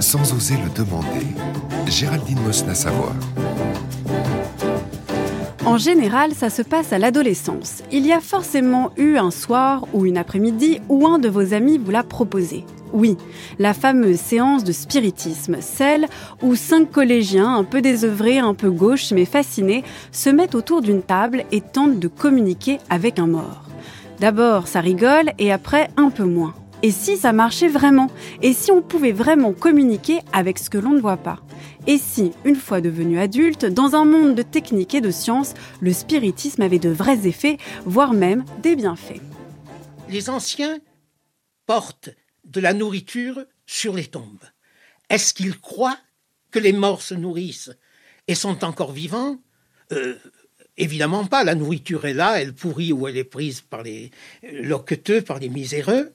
Sans oser le demander, Géraldine Mosna-Savoie. En général, ça se passe à l'adolescence. Il y a forcément eu un soir ou une après-midi où un de vos amis vous l'a proposé. Oui, la fameuse séance de spiritisme, celle où cinq collégiens, un peu désœuvrés, un peu gauches mais fascinés, se mettent autour d'une table et tentent de communiquer avec un mort. D'abord, ça rigole et après, un peu moins. Et si ça marchait vraiment? Et si on pouvait vraiment communiquer avec ce que l'on ne voit pas? Et si, une fois devenu adulte, dans un monde de techniques et de sciences, le spiritisme avait de vrais effets, voire même des bienfaits? Les anciens portent de la nourriture sur les tombes. Est-ce qu'ils croient que les morts se nourrissent et sont encore vivants? Euh, Évidemment pas. La nourriture est là, elle pourrit ou elle est prise par les loqueteux, par les miséreux.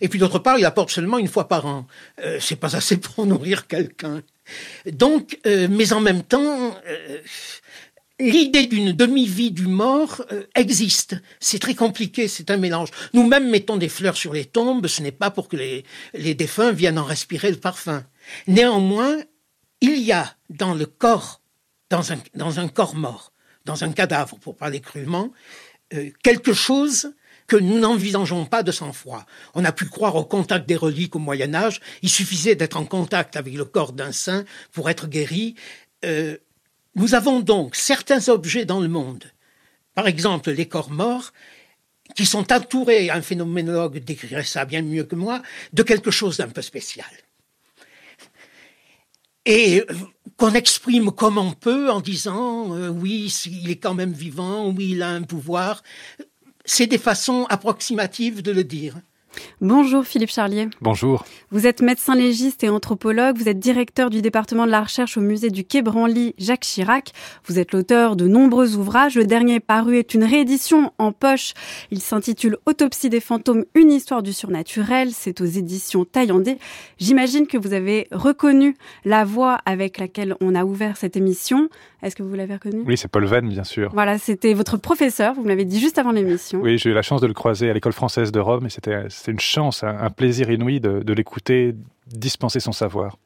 Et puis d'autre part, il apporte seulement une fois par an. Euh, c'est pas assez pour nourrir quelqu'un. Donc, euh, mais en même temps, euh, l'idée d'une demi-vie du mort existe. C'est très compliqué, c'est un mélange. Nous-mêmes mettons des fleurs sur les tombes, ce n'est pas pour que les, les défunts viennent en respirer le parfum. Néanmoins, il y a dans le corps, dans un, dans un corps mort, dans un cadavre, pour parler crûment, quelque chose que nous n'envisageons pas de sang-froid. On a pu croire au contact des reliques au Moyen Âge. Il suffisait d'être en contact avec le corps d'un saint pour être guéri. Euh, nous avons donc certains objets dans le monde, par exemple les corps morts, qui sont entourés, un phénoménologue décrirait ça bien mieux que moi, de quelque chose d'un peu spécial. Et euh, qu'on exprime comme on peut en disant euh, oui, il est quand même vivant, oui, il a un pouvoir c'est des façons approximatives de le dire. Bonjour Philippe Charlier. Bonjour. Vous êtes médecin légiste et anthropologue, vous êtes directeur du département de la recherche au musée du Quai Branly Jacques Chirac. Vous êtes l'auteur de nombreux ouvrages. Le dernier paru est une réédition en poche. Il s'intitule Autopsie des fantômes, une histoire du surnaturel. C'est aux éditions Taillandé. J'imagine que vous avez reconnu la voix avec laquelle on a ouvert cette émission. Est-ce que vous l'avez reconnu Oui, c'est Paul Venn, bien sûr. Voilà, c'était votre professeur, vous me l'avez dit juste avant l'émission. Oui, j'ai eu la chance de le croiser à l'école française de Rome et c'était une chance, un, plaisir inouï de l'écouter dispenser son savoir.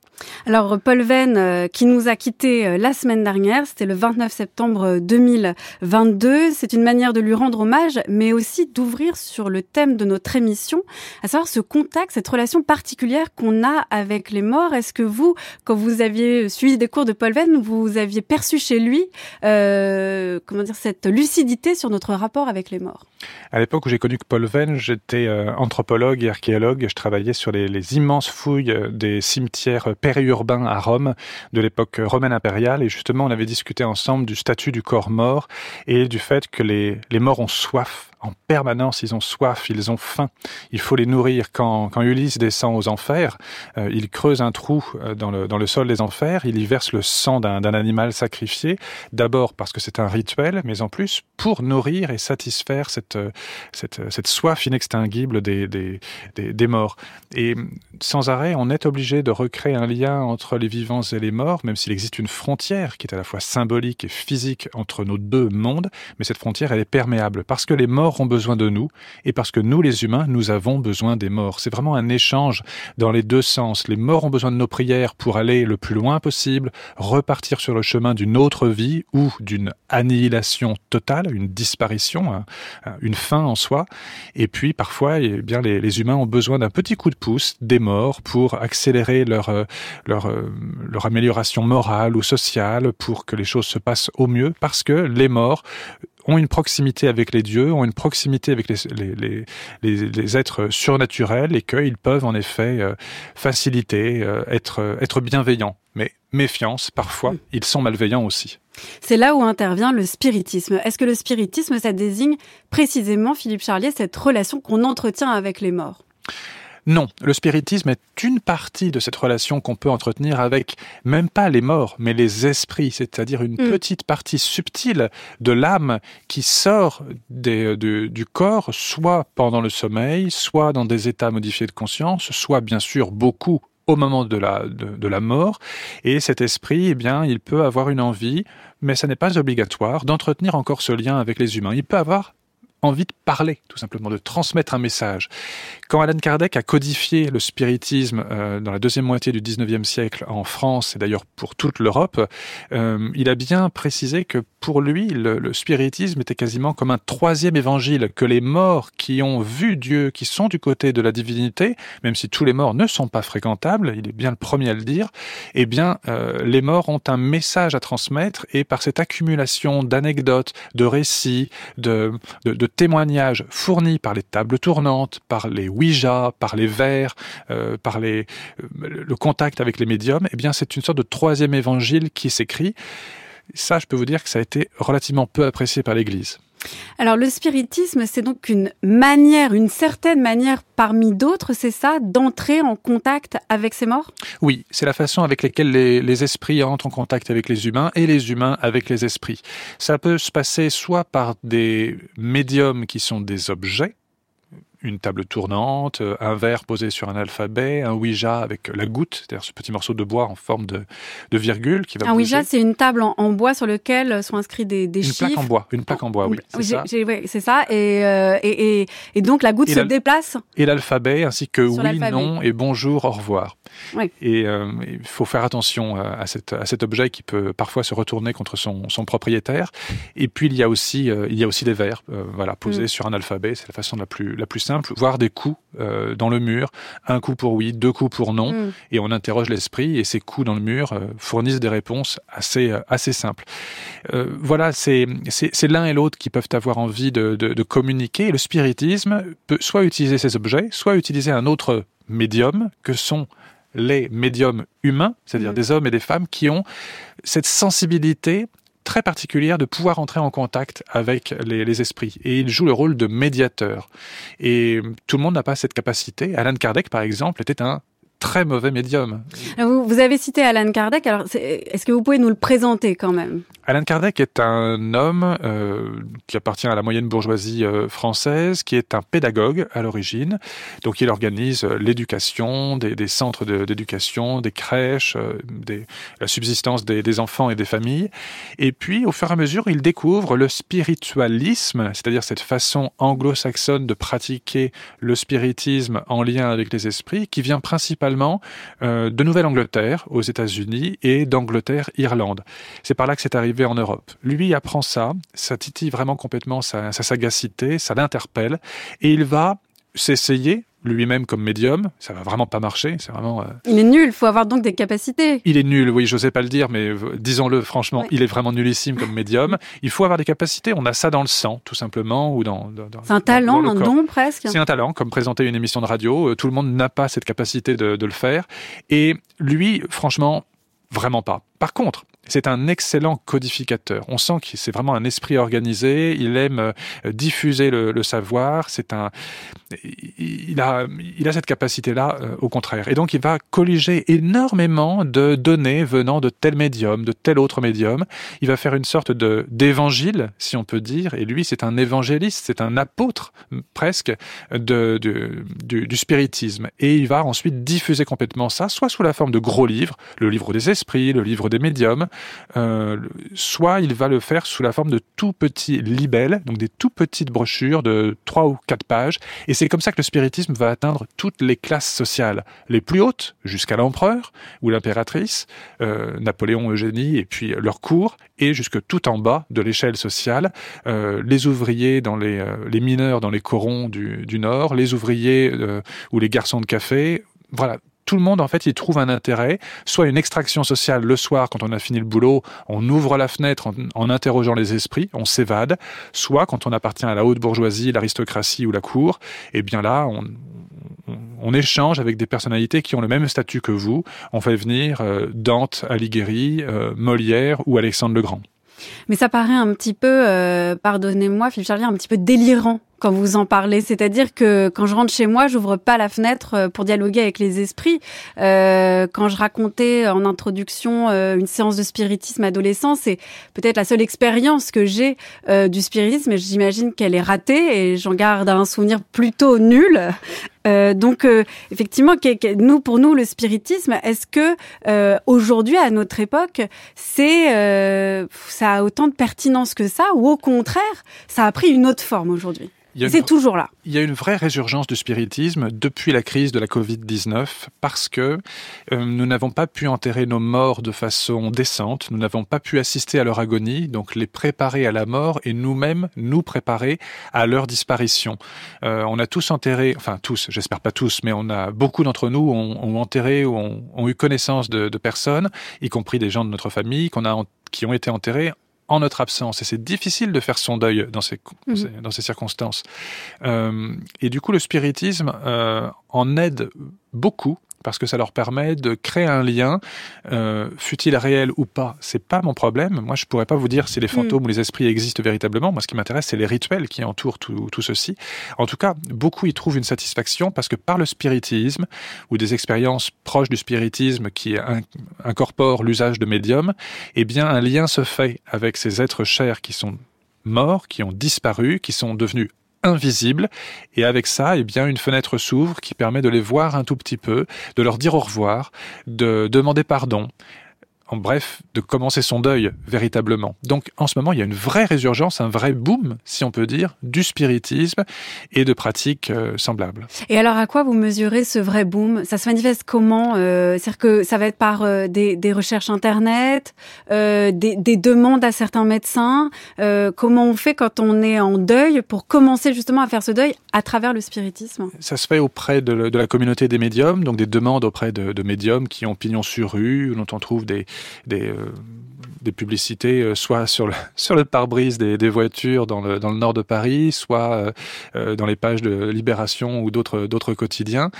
Alors Paul Venn, euh, qui nous a quittés euh, la semaine dernière, c'était le 29 septembre 2022. Euh, C'est une manière de lui rendre hommage, mais aussi d'ouvrir sur le thème de notre émission, à savoir ce contact, cette relation particulière qu'on a avec les morts. Est-ce que vous, quand vous aviez suivi des cours de Paul Venn, vous aviez perçu chez lui, comment dire, cette lucidité sur notre rapport avec les morts? À l'époque où j'ai connu Paul Venn, j'étais anthropologue et archéologue. Je travaillais sur les, les immenses fouilles des cimetières périurbain à Rome de l'époque romaine impériale. Et justement, on avait discuté ensemble du statut du corps mort et du fait que les, les morts ont soif en permanence, ils ont soif, ils ont faim. Il faut les nourrir. Quand, quand Ulysse descend aux enfers, euh, il creuse un trou euh, dans le, dans le sol des enfers, il y verse le sang d'un animal sacrifié, d'abord parce que c'est un rituel, mais en plus pour nourrir et satisfaire cette, euh, cette, cette soif inextinguible des, des, des, des morts. Et sans arrêt, on est obligé de recréer un lien entre les vivants et les morts, même s'il existe une frontière qui est à la fois symbolique et physique entre nos deux mondes, mais cette frontière, elle est perméable, parce que les morts ont besoin de nous et parce que nous, les humains, nous avons besoin des morts. C'est vraiment un échange dans les deux sens. Les morts ont besoin de nos prières pour aller le plus loin possible, repartir sur le chemin d'une autre vie ou d'une annihilation totale, une disparition, une fin en soi. Et puis parfois, eh bien, les, humains ont besoin d'un petit coup de pouce des morts pour accélérer leur, euh, euh, leur amélioration morale ou sociale, pour que les choses se passent au mieux, parce que les morts ont une proximité avec les dieux, ont une proximité avec les, les, les, les êtres surnaturels et qu'ils peuvent en effet euh, faciliter, euh, être, euh, être bienveillants. Mais méfiance, parfois, ils sont malveillants aussi. C'est là où intervient le spiritisme. Est-ce que le spiritisme, ça désigne précisément, Philippe Charlier, cette relation qu'on entretient avec les morts? Non, le spiritisme est une partie de cette relation qu'on peut entretenir avec même pas les morts, mais les esprits, c'est-à-dire une mm. petite partie subtile de l'âme qui sort des, de, du corps, soit pendant le sommeil, soit dans des états modifiés de conscience, soit bien sûr beaucoup au moment de la, de, de, la mort. Et cet esprit, eh bien, il peut avoir une envie, mais ça n'est pas obligatoire, d'entretenir encore ce lien avec les humains. Il peut avoir envie de parler, tout simplement, de transmettre un message. Quand Alan Kardec a codifié le spiritisme euh, dans la deuxième moitié du 19e siècle en France et d'ailleurs pour toute l'Europe, euh, il a bien précisé que pour lui, le, spiritisme était quasiment comme un troisième évangile, que les morts qui ont vu Dieu, qui sont du côté de la divinité, même si tous les morts ne sont pas fréquentables, il est bien le premier à le dire, eh bien, euh, les morts ont un message à transmettre et par cette accumulation d'anecdotes, de récits, de, témoignages fournis par les tables tournantes, par les Ouija, par les vers, euh, par les, euh, le contact avec les médiums, eh bien, c'est une sorte de troisième évangile qui s'écrit. Ça, je peux vous dire que ça a été relativement peu apprécié par l'Église. Alors le spiritisme, c'est donc une manière, une certaine manière parmi d'autres, c'est ça, d'entrer en contact avec ces morts? Oui, c'est la façon avec laquelle les, les, esprits entrent en contact avec les humains et les humains avec les esprits. Ça peut se passer soit par des médiums qui sont des objets, une table tournante, euh, un verre posé sur un alphabet, un Ouija avec la goutte, c'est-à-dire ce petit morceau de bois en forme de, de virgule qui va Un Ouija, c'est une table en, en, bois sur lequel sont inscrits des, des une chiffres. Une plaque en bois, une plaque en bois, oui. c'est ça. Ouais, ça. Et, euh, et, et, et, donc la goutte et se déplace. Et l'alphabet, ainsi que oui, non et bonjour, au revoir. Et euh, il faut faire attention à, cette, à cet objet qui peut parfois se retourner contre son, son propriétaire. Et puis il y a aussi, euh, il y a aussi des voilà, posés mm. sur un alphabet. C'est la façon la plus, la plus simple. Voire des coups euh, dans le mur, un coup pour oui, deux coups pour non, mm. et on interroge l'esprit. Et ces coups dans le mur fournissent des réponses assez, assez simples. voilà, c'est l'un et l'autre qui peuvent avoir envie de, de, de communiquer. Et le spiritisme peut soit utiliser ces objets, soit utiliser un autre médium que sont les médiums humains, c'est-à-dire mmh. des hommes et des femmes qui ont cette sensibilité très particulière de pouvoir entrer en contact avec les, esprits. Et ils jouent le rôle de médiateur. Et tout le monde n'a pas cette capacité. Alan Kardec, par exemple, était un très mauvais médium. Vous, vous avez cité Alan Kardec, alors est-ce que vous pouvez nous le présenter quand même? Alan Kardec est un homme euh, qui appartient à la moyenne bourgeoisie euh, française, qui est un pédagogue à l'origine. Donc il organise euh, l'éducation, des, des, centres d'éducation, des crèches, euh, des, la subsistance des, des, enfants et des familles. Et puis au fur et à mesure, il découvre le spiritualisme, c'est-à-dire cette façon anglo-saxonne de pratiquer le spiritisme en lien avec les esprits, qui vient principalement euh, de Nouvelle-Angleterre aux États-Unis et d'Angleterre-Irlande. C'est par là que c'est arrivé en Europe. Lui apprend ça, ça titille vraiment complètement sa, sa sagacité, ça l'interpelle, et il va s'essayer lui-même comme médium, ça va vraiment pas marcher. C'est vraiment. Euh... Il est nul. Il faut avoir donc des capacités. Il est nul. Oui, j'osais pas le dire, mais disons-le franchement, il est vraiment nullissime comme médium. Il faut avoir des capacités. On a ça dans le sang, tout simplement, ou dans. dans c'est un talent, un don presque. C'est un talent, comme présenter une émission de radio. Euh, tout le monde n'a pas cette capacité de, de le faire. Et lui, franchement, vraiment pas. Par contre, c'est un excellent codificateur. On sent que c'est vraiment un esprit organisé. Il aime euh, diffuser le, savoir. C'est un, il a, il a cette capacité-là, euh, au contraire. Et donc, il va colliger énormément de données venant de tel médium, de tel autre médium. Il va faire une sorte de d'évangile, si on peut dire. Et lui, c'est un évangéliste, c'est un apôtre presque de du, du, spiritisme. Et il va ensuite diffuser complètement ça, soit sous la forme de gros livres, le livre des esprits, le livre des médiums, euh, soit il va le faire sous la forme de tout petits libelles, donc des tout petites brochures de trois ou quatre pages. Et c'est comme ça que le spiritisme va atteindre toutes les classes sociales, les plus hautes, jusqu'à l'empereur ou l'impératrice, euh, Napoléon, Eugénie, et puis leur cour, et jusque tout en bas de l'échelle sociale, euh, les ouvriers dans les, les mineurs dans les corons du, du Nord, les ouvriers ou les garçons de café, voilà, tout le monde en fait y trouve un intérêt, soit une extraction sociale le soir quand on a fini le boulot, on ouvre la fenêtre en, interrogeant les esprits, on s'évade, soit quand on appartient à la haute bourgeoisie, l'aristocratie ou la cour, eh bien là on, échange avec des personnalités qui ont le même statut que vous, on fait venir euh, Dante Alighieri, euh, Molière ou Alexandre le Grand. Mais ça paraît un petit peu, euh, pardonnez-moi Philippe Charlier, un petit peu délirant quand vous en parlez. C'est-à-dire que quand je rentre chez moi, j'ouvre pas la fenêtre euh, pour dialoguer avec les esprits. Euh, quand je racontais en introduction euh, une séance de spiritisme adolescent, c'est peut-être la seule expérience que j'ai du spiritisme. Et j'imagine qu'elle est ratée et j'en garde un souvenir plutôt nul. Donc effectivement, nous pour nous le spiritisme, est-ce que aujourd'hui à notre époque, c'est ça a autant de pertinence que ça, ou au contraire, ça a pris une autre forme aujourd'hui? C'est toujours là. Il y a une vraie résurgence du spiritisme depuis la crise de la Covid-19 parce que euh, nous n'avons pas pu enterrer nos morts de façon décente, nous n'avons pas pu assister à leur agonie, donc les préparer à la mort et nous-mêmes nous préparer à leur disparition. Euh, on a tous enterré, enfin tous, j'espère pas tous, mais on a beaucoup d'entre nous ont, ont, enterré ou ont, ont eu connaissance de, de, personnes, y compris des gens de notre famille, qu'on a qui ont été enterrés en notre absence. Et c'est difficile de faire son deuil dans ces, mmh. dans ces circonstances. Euh, et du coup, le spiritisme euh, en aide beaucoup parce que ça leur permet de créer un lien, euh, fut-il réel ou pas. C'est pas mon problème. Moi, je pourrais pas vous dire si les fantômes mm. ou les esprits existent véritablement. Moi, ce qui m'intéresse, c'est les rituels qui entourent tout, tout, ceci. En tout cas, beaucoup y trouvent une satisfaction parce que par le spiritisme ou des expériences proches du spiritisme qui incorporent l'usage de médiums, eh bien, un lien se fait avec ces êtres chers qui sont morts, qui ont disparu, qui sont devenus invisibles. Et avec ça, eh bien, une fenêtre s'ouvre qui permet de les voir un tout petit peu, de leur dire au revoir, de demander pardon en bref, de commencer son deuil véritablement. Donc en ce moment, il y a une vraie résurgence, un vrai boom, si on peut dire, du spiritisme et de pratiques euh, semblables. Et alors à quoi vous mesurez ce vrai boom? Ça se manifeste comment? Euh, C'est-à-dire que ça va être par euh, des, des, recherches Internet, des, des, demandes à certains médecins Comment on fait quand on est en deuil pour commencer justement à faire ce deuil à travers le spiritisme? Ça se fait auprès de, de, la communauté des médiums, donc des demandes auprès de, de médiums qui ont pignon sur rue, dont on trouve des, des, euh, des publicités, euh, soit sur le, sur le pare-brise des, des, voitures dans le, dans le nord de Paris, soit euh, dans les pages de Libération ou d'autres d'autres quotidiens.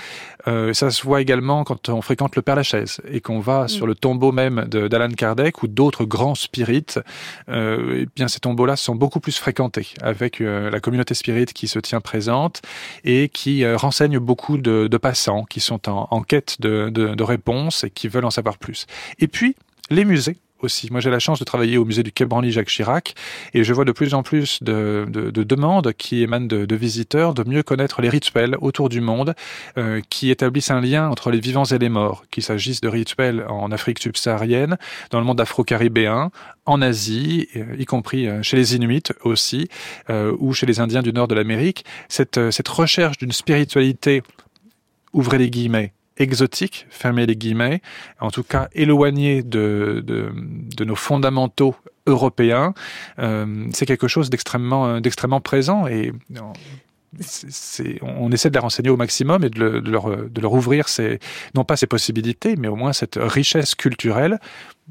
Ça se voit également quand on fréquente le Père Lachaise et qu'on va mm. sur le tombeau même d'Alan Kardec ou d'autres grands spirites. Et bien ces tombeaux-là sont beaucoup plus fréquentés avec la communauté spirite qui se tient présente et qui renseigne beaucoup de, de, passants qui sont en, en quête de, de, de réponses et qui veulent en savoir plus. Et puis les musées aussi. Moi, j'ai la chance de travailler au musée du Quai Branly Jacques Chirac et je vois de plus en plus de, de, de demandes qui émanent de, de, visiteurs de mieux connaître les rituels autour du monde euh, qui établissent un lien entre les vivants et les morts, qu'il s'agisse de rituels en Afrique subsaharienne, dans le monde afro-caribéen, en Asie, euh, y compris euh, chez les Inuits aussi, euh, ou chez les Indiens du nord de l'Amérique. Cette, euh, cette recherche d'une spiritualité, ouvrez les guillemets, exotique, fermez les guillemets, en tout cas éloigné de, de, nos fondamentaux européens, euh, c'est quelque chose d'extrêmement d'extrêmement présent et on essaie de les renseigner au maximum et de, le, de, leur, ouvrir ces, non pas ces possibilités, mais au moins cette richesse culturelle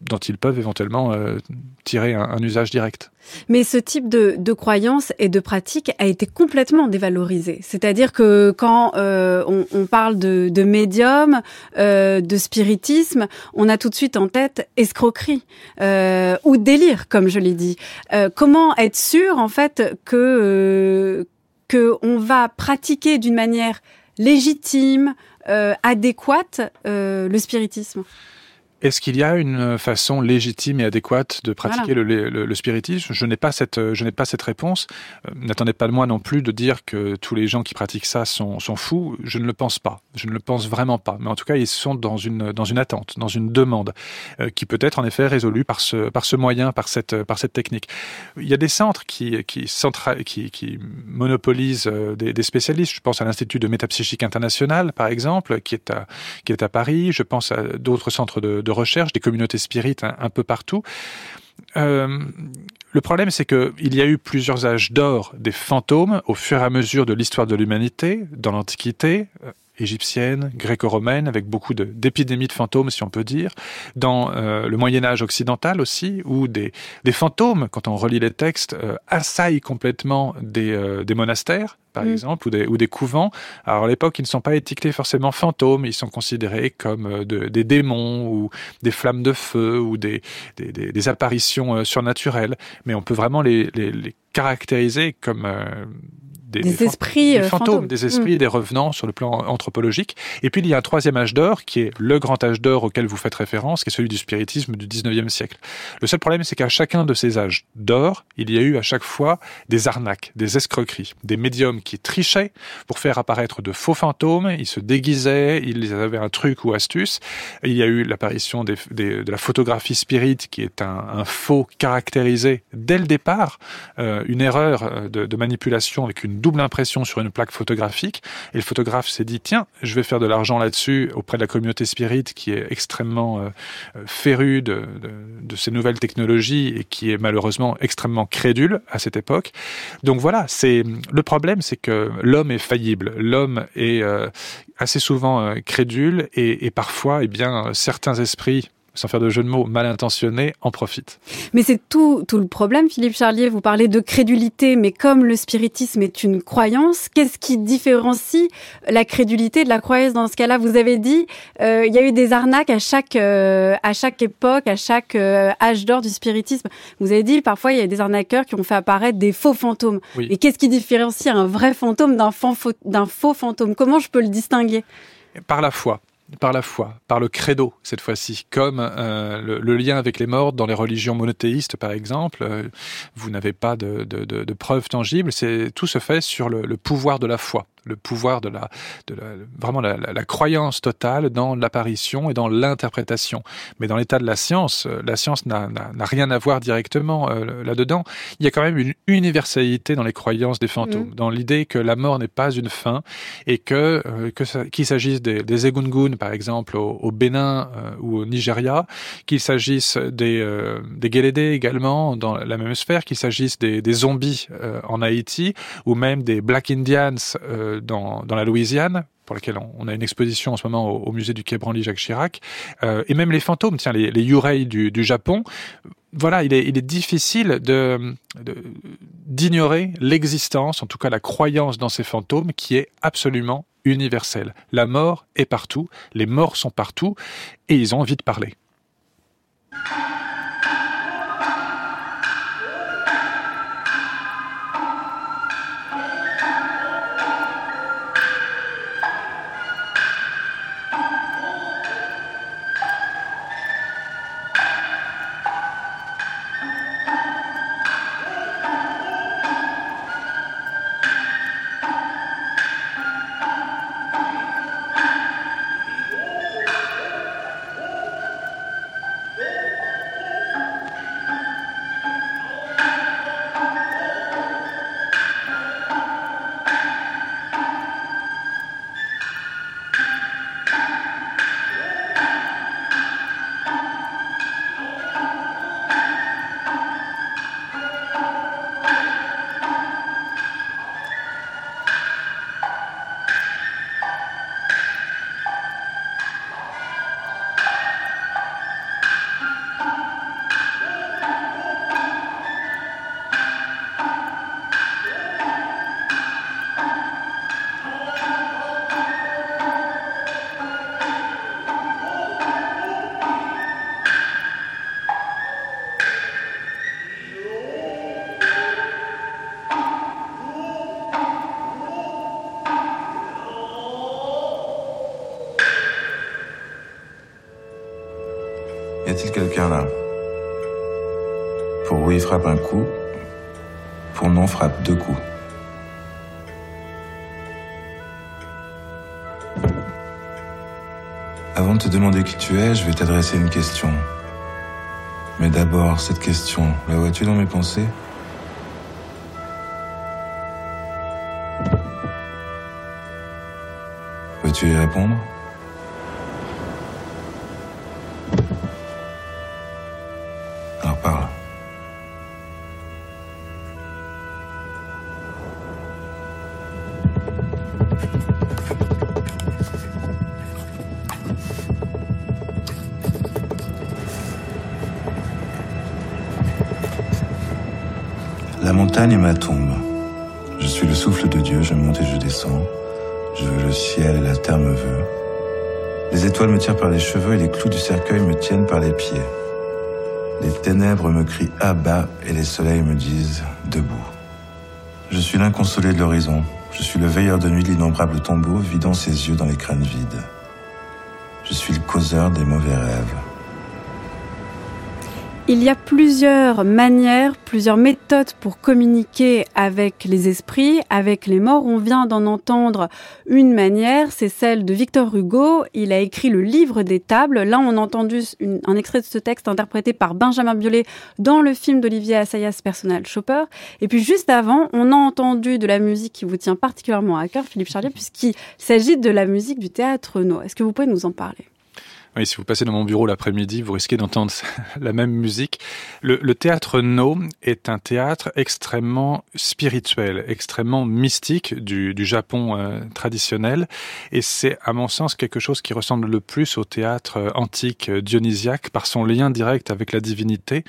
dont ils peuvent éventuellement euh, tirer un, usage direct. Mais ce type de, de croyance et de pratique a été complètement dévalorisé. C'est-à-dire que quand euh, on, parle de, médium, euh, de spiritisme, on a tout de suite en tête escroquerie ou délire, comme je l'ai dit. Comment être sûr, en fait, que qu'on va pratiquer d'une manière légitime, euh, adéquate, euh, le spiritisme? Est-ce qu'il y a une façon légitime et adéquate de pratiquer voilà. le, le, le, spiritisme? Je n'ai pas cette, je n'ai pas cette réponse. Euh, N'attendez pas de moi non plus de dire que tous les gens qui pratiquent ça sont, sont fous. Je ne le pense pas. Je ne le pense vraiment pas. Mais en tout cas, ils sont dans une, dans une attente, dans une demande euh, qui peut être en effet résolue par ce, par ce moyen, par cette, par cette technique. Il y a des centres qui, qui, centra, qui, qui monopolisent euh, des, des spécialistes. Je pense à l'Institut de métapsychique international, par exemple, qui est à, qui est à Paris. Je pense à d'autres centres de, de recherche, des communautés spirites un, peu partout. Euh, le problème, c'est qu'il y a eu plusieurs âges d'or des fantômes au fur et à mesure de l'histoire de l'humanité, dans l'Antiquité, euh, égyptienne, gréco-romaine, avec beaucoup d'épidémies de, de, fantômes, si on peut dire, dans euh, le Moyen Âge occidental aussi, où des, des, fantômes, quand on relit les textes, euh, assaillent complètement des, euh, des monastères, par mmh. exemple, ou des, ou des couvents. Alors à l'époque, ils ne sont pas étiquetés forcément fantômes, ils sont considérés comme de, des démons ou des flammes de feu ou des, des, des apparitions surnaturelles, mais on peut vraiment les, les, les caractériser comme des, des, des esprits des fantômes, fantômes, des esprits, mmh. des revenants sur le plan anthropologique. Et puis il y a un troisième âge d'or qui est le grand âge d'or auquel vous faites référence, qui est celui du spiritisme du 19e siècle. Le seul problème, c'est qu'à chacun de ces âges d'or, il y a eu à chaque fois des arnaques, des escroqueries, des médiums qui trichaient pour faire apparaître de faux fantômes. Ils se déguisaient, ils avaient un truc ou astuce. Il y a eu l'apparition des, de la photographie spirit, qui est un, un faux caractérisé dès le départ, euh, une erreur euh, de, de, manipulation avec une double impression sur une plaque photographique. Et le photographe s'est dit tiens, je vais faire de l'argent là-dessus auprès de la communauté spirit qui est extrêmement euh, férue de, ces nouvelles technologies et qui est malheureusement extrêmement crédule à cette époque. Donc voilà, c'est le problème, c'est que l'homme est faillible, l'homme est euh, assez souvent euh, crédule et, et parfois, eh bien, certains esprits sans faire de jeu de mots, mal intentionnés, en profitent. Mais c'est tout, tout le problème, Philippe Charlier. Vous parlez de crédulité, mais comme le spiritisme est une croyance, qu'est-ce qui différencie la crédulité de la croyance dans ce cas-là? Vous avez dit, euh, il y a eu des arnaques à chaque, euh, à chaque époque, à chaque euh, âge d'or du spiritisme. Vous avez dit, parfois, il y a des arnaqueurs qui ont fait apparaître des faux fantômes. Oui. Et qu'est-ce qui différencie un vrai fantôme d'un faux fantôme? Comment je peux le distinguer? Par la foi par la foi, par le credo cette fois-ci, comme euh, le, lien avec les morts dans les religions monothéistes par exemple. Euh, vous n'avez pas de, preuves tangibles, tout se fait sur le pouvoir de la foi le pouvoir de la, de la vraiment la, la, la, croyance totale dans l'apparition et dans l'interprétation. Mais dans l'état de la science, euh, la science n'a rien à voir directement euh, là-dedans. Il y a quand même une universalité dans les croyances des fantômes, mmh. dans l'idée que la mort n'est pas une fin et que euh, qu'il s'agisse des, des Egungun par exemple au, au Bénin euh, ou au Nigeria, qu'il s'agisse des euh, des Gélédés également dans la même sphère, qu'il s'agisse des, des zombies euh, en Haïti ou même des Black Indians dans, la Louisiane, pour laquelle on, a une exposition en ce moment au, musée du Quai Branly Jacques Chirac, euh, et même les fantômes, tiens, les, les Yurei du, Japon. Voilà, il est, il est difficile d'ignorer l'existence, en tout cas la croyance dans ces fantômes, qui est absolument universelle. La mort est partout, les morts sont partout, et ils ont envie de parler. Pour non frappe deux coups. Avant de te demander qui tu es, je vais t'adresser une question. Mais d'abord, cette question, la vois-tu dans mes pensées? Veux-tu y répondre? Ma tombe. Je suis le souffle de Dieu, je monte et je descends. Je veux le ciel et la terre me veut. Les étoiles me tirent par les cheveux et les clous du cercueil me tiennent par les pieds. Les ténèbres me crient à bas et les soleils me disent debout. Je suis l'inconsolé de l'horizon. Je suis le veilleur de nuit de l'innombrable tombeau, vidant ses yeux dans les crânes vides. Je suis le causeur des mauvais rêves. Il y a plusieurs manières, plusieurs méthodes pour communiquer avec les esprits, avec les morts. On vient d'en entendre une manière, c'est celle de Victor Hugo. Il a écrit le livre des tables. Là, on a entendu un extrait de ce texte interprété par Benjamin Biolay dans le film d'Olivier Assayas, Personal Shopper. Et puis juste avant, on a entendu de la musique qui vous tient particulièrement à cœur, Philippe Charlier, puisqu'il s'agit de la musique du théâtre No. Est-ce que vous pouvez nous en parler? Oui, si vous passez dans mon bureau l'après-midi, vous risquez d'entendre la même musique. Le, le, théâtre No est un théâtre extrêmement spirituel, extrêmement mystique du, du Japon euh, traditionnel, et c'est à mon sens quelque chose qui ressemble le plus au théâtre euh, antique euh, dionysiaque par son lien direct avec la divinité.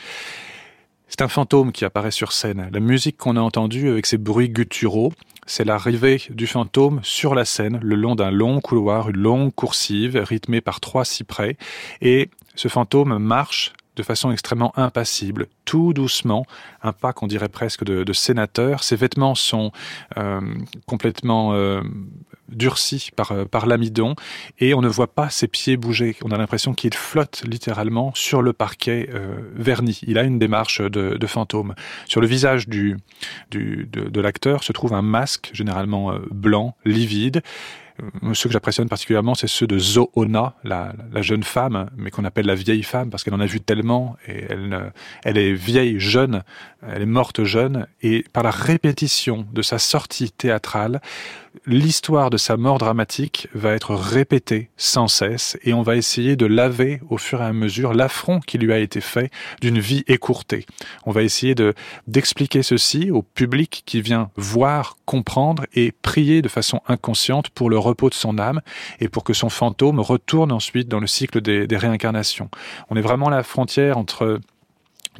C'est un fantôme qui apparaît sur scène. La musique qu'on a entendue avec ses bruits gutturaux, c'est l'arrivée du fantôme sur la scène, le long d'un long couloir, une longue coursive rythmée par trois cyprès, et ce fantôme marche de façon extrêmement impassible, tout doucement, un pas qu'on dirait presque de, sénateur. Ses vêtements sont euh, complètement euh, durcis par, euh, par l'amidon et on ne voit pas ses pieds bouger. On a l'impression qu'il flotte littéralement sur le parquet euh, verni. Il a une démarche de, de, fantôme. Sur le visage du, du de, de l'acteur se trouve un masque généralement euh, blanc, livide, ceux que j'apprécie particulièrement, c'est ceux de Zoona, la, la jeune femme, mais qu'on appelle la vieille femme parce qu'elle en a vu tellement et elle, elle est vieille, jeune, elle est morte jeune et par la répétition de sa sortie théâtrale, l'histoire de sa mort dramatique va être répétée sans cesse et on va essayer de laver au fur et à mesure l'affront qui lui a été fait d'une vie écourtée. On va essayer de d'expliquer ceci au public qui vient voir, comprendre et prier de façon inconsciente pour le repos de son âme et pour que son fantôme retourne ensuite dans le cycle des, des réincarnations. On est vraiment à la frontière entre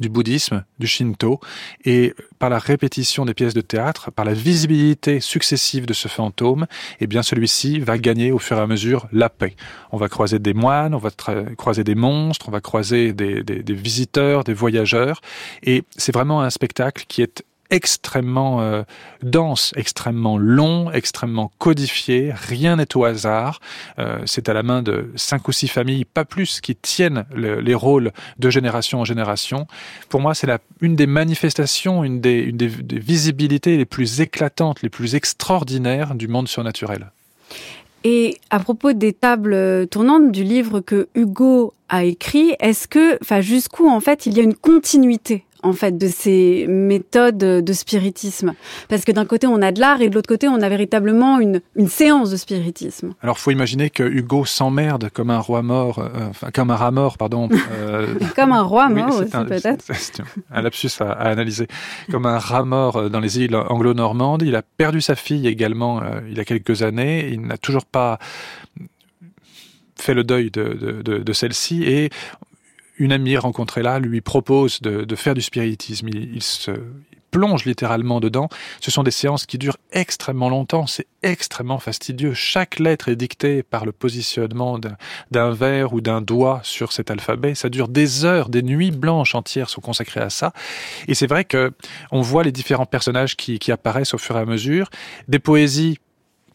du bouddhisme, du shinto, et par la répétition des pièces de théâtre, par la visibilité successive de ce fantôme, eh bien celui-ci va gagner au fur et à mesure la paix. On va croiser des moines, on va croiser des monstres, on va croiser des, des, des visiteurs, des voyageurs, et c'est vraiment un spectacle qui est extrêmement euh, dense, extrêmement long, extrêmement codifié. Rien n'est au hasard. Euh, c'est à la main de cinq ou six familles, pas plus, qui tiennent le, les rôles de génération en génération. Pour moi, c'est une des manifestations, une, des, des, visibilités les plus éclatantes, les plus extraordinaires du monde surnaturel. Et à propos des tables tournantes du livre que Hugo a écrit, est-ce que, enfin, jusqu'où en fait il y a une continuité en fait de ces méthodes de spiritisme Parce que d'un côté on a de l'art et de l'autre côté on a véritablement une, une séance de spiritisme. Alors faut imaginer que Hugo s'emmerde comme un roi mort, euh, comme un rat mort, pardon. Euh, comme un roi mort oui, aussi peut-être. Un lapsus à, à, analyser. Comme un rat mort euh, dans les îles anglo-normandes. Il a perdu sa fille également euh, il y a quelques années. Il n'a toujours pas fait le deuil de, de, de, de celle-ci et une amie rencontrée là lui propose de, de faire du spiritisme. Il, il se plonge littéralement dedans. Ce sont des séances qui durent extrêmement longtemps. C'est extrêmement fastidieux. Chaque lettre est dictée par le positionnement d'un verre ou d'un doigt sur cet alphabet. Ça dure des heures, des nuits blanches entières sont consacrées à ça. Et c'est vrai que on voit les différents personnages qui, qui apparaissent au fur et à mesure. Des poésies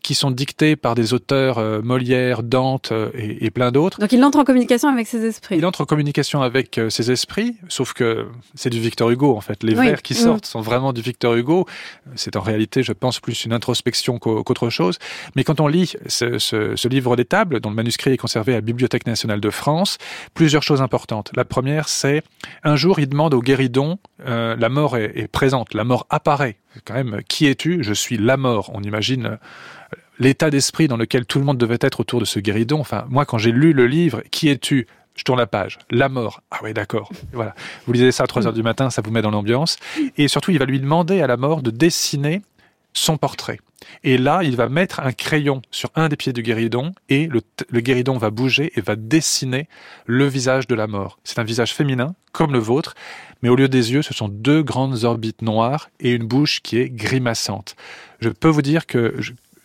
qui sont dictés par des auteurs euh, Molière, Dante euh, et, et, plein d'autres. Donc il entre en communication avec ses esprits. Il entre en communication avec euh, ses esprits, sauf que c'est du Victor Hugo en fait. Les oui. vers qui sortent mmh. sont vraiment du Victor Hugo. C'est en réalité, je pense, plus une introspection qu'autre chose. Mais quand on lit ce, ce, ce livre des tables, dont le manuscrit est conservé à la Bibliothèque nationale de France, plusieurs choses importantes. La première, c'est un jour, il demande au guéridon, euh, la mort est, présente, la mort apparaît. Quand même, qui es-tu? Je suis la mort. On imagine l'état d'esprit dans lequel tout le monde devait être autour de ce guéridon. Enfin, moi, quand j'ai lu le livre, qui es-tu? Je tourne la page. La mort. Ah oui, d'accord. Voilà. Vous lisez ça à 3 heures du matin, ça vous met dans l'ambiance. Et surtout, il va lui demander à la mort de dessiner son portrait. Et là, il va mettre un crayon sur un des pieds du guéridon et le, guéridon va bouger et va dessiner le visage de la mort. C'est un visage féminin, comme le vôtre, mais au lieu des yeux, ce sont deux grandes orbites noires et une bouche qui est grimaçante. Je peux vous dire que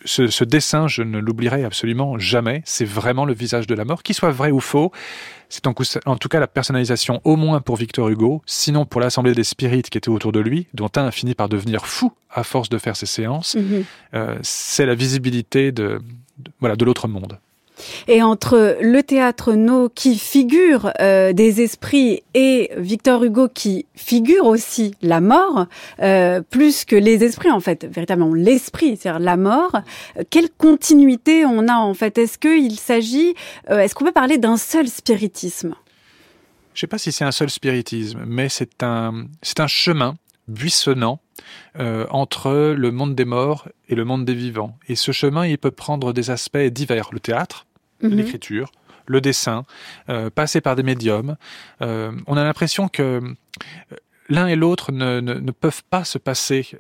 ce, ce, dessin, je ne l'oublierai absolument jamais. C'est vraiment le visage de la mort, qu'il soit vrai ou faux. C'est en, en, tout cas la personnalisation, au moins pour Victor Hugo, sinon pour l'assemblée des spirites qui étaient autour de lui, dont un a fini par devenir fou à force de faire ces séances. Mm -hmm. euh, c'est la visibilité de, de voilà de l'autre monde. Et entre le théâtre No qui figure euh, des esprits et Victor Hugo qui figure aussi la mort, euh, plus que les esprits en fait, véritablement l'esprit, c'est-à-dire la mort, euh, quelle continuité on a en fait? Est-ce qu'il s'agit, est-ce qu'on peut parler d'un seul spiritisme? Je ne sais pas si c'est un seul spiritisme, mais c'est un, c'est un chemin buissonnant euh, entre le monde des morts et le monde des vivants. Et ce chemin, il peut prendre des aspects divers. Le théâtre, mhm. l'écriture, le dessin, euh, passer par des médiums. Euh, on a l'impression que l'un et l'autre ne, ne, peuvent pas se passer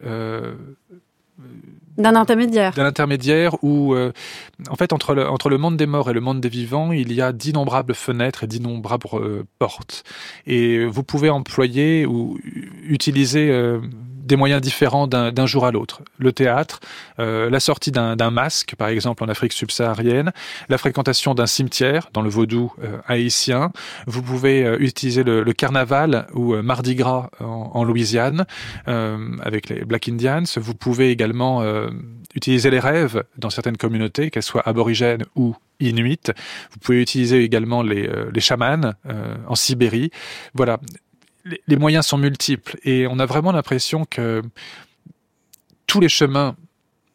d'un intermédiaire. D'un intermédiaire où, en fait, entre le, entre le monde des morts et le monde des vivants, il y a d'innombrables fenêtres et d'innombrables portes. Et vous pouvez employer ou utiliser des moyens différents d'un jour à l'autre. Le théâtre, la sortie d'un masque, par exemple en Afrique subsaharienne, la fréquentation d'un cimetière dans le vaudou haïtien. Vous pouvez utiliser le, carnaval ou Mardi Gras en, en Louisiane avec les Black Indians. Vous pouvez également euh, utiliser les rêves dans certaines communautés, qu'elles soient aborigènes ou inuites. Vous pouvez utiliser également les, euh, les chamans euh, en Sibérie. Voilà, les, moyens sont multiples et on a vraiment l'impression que tous les chemins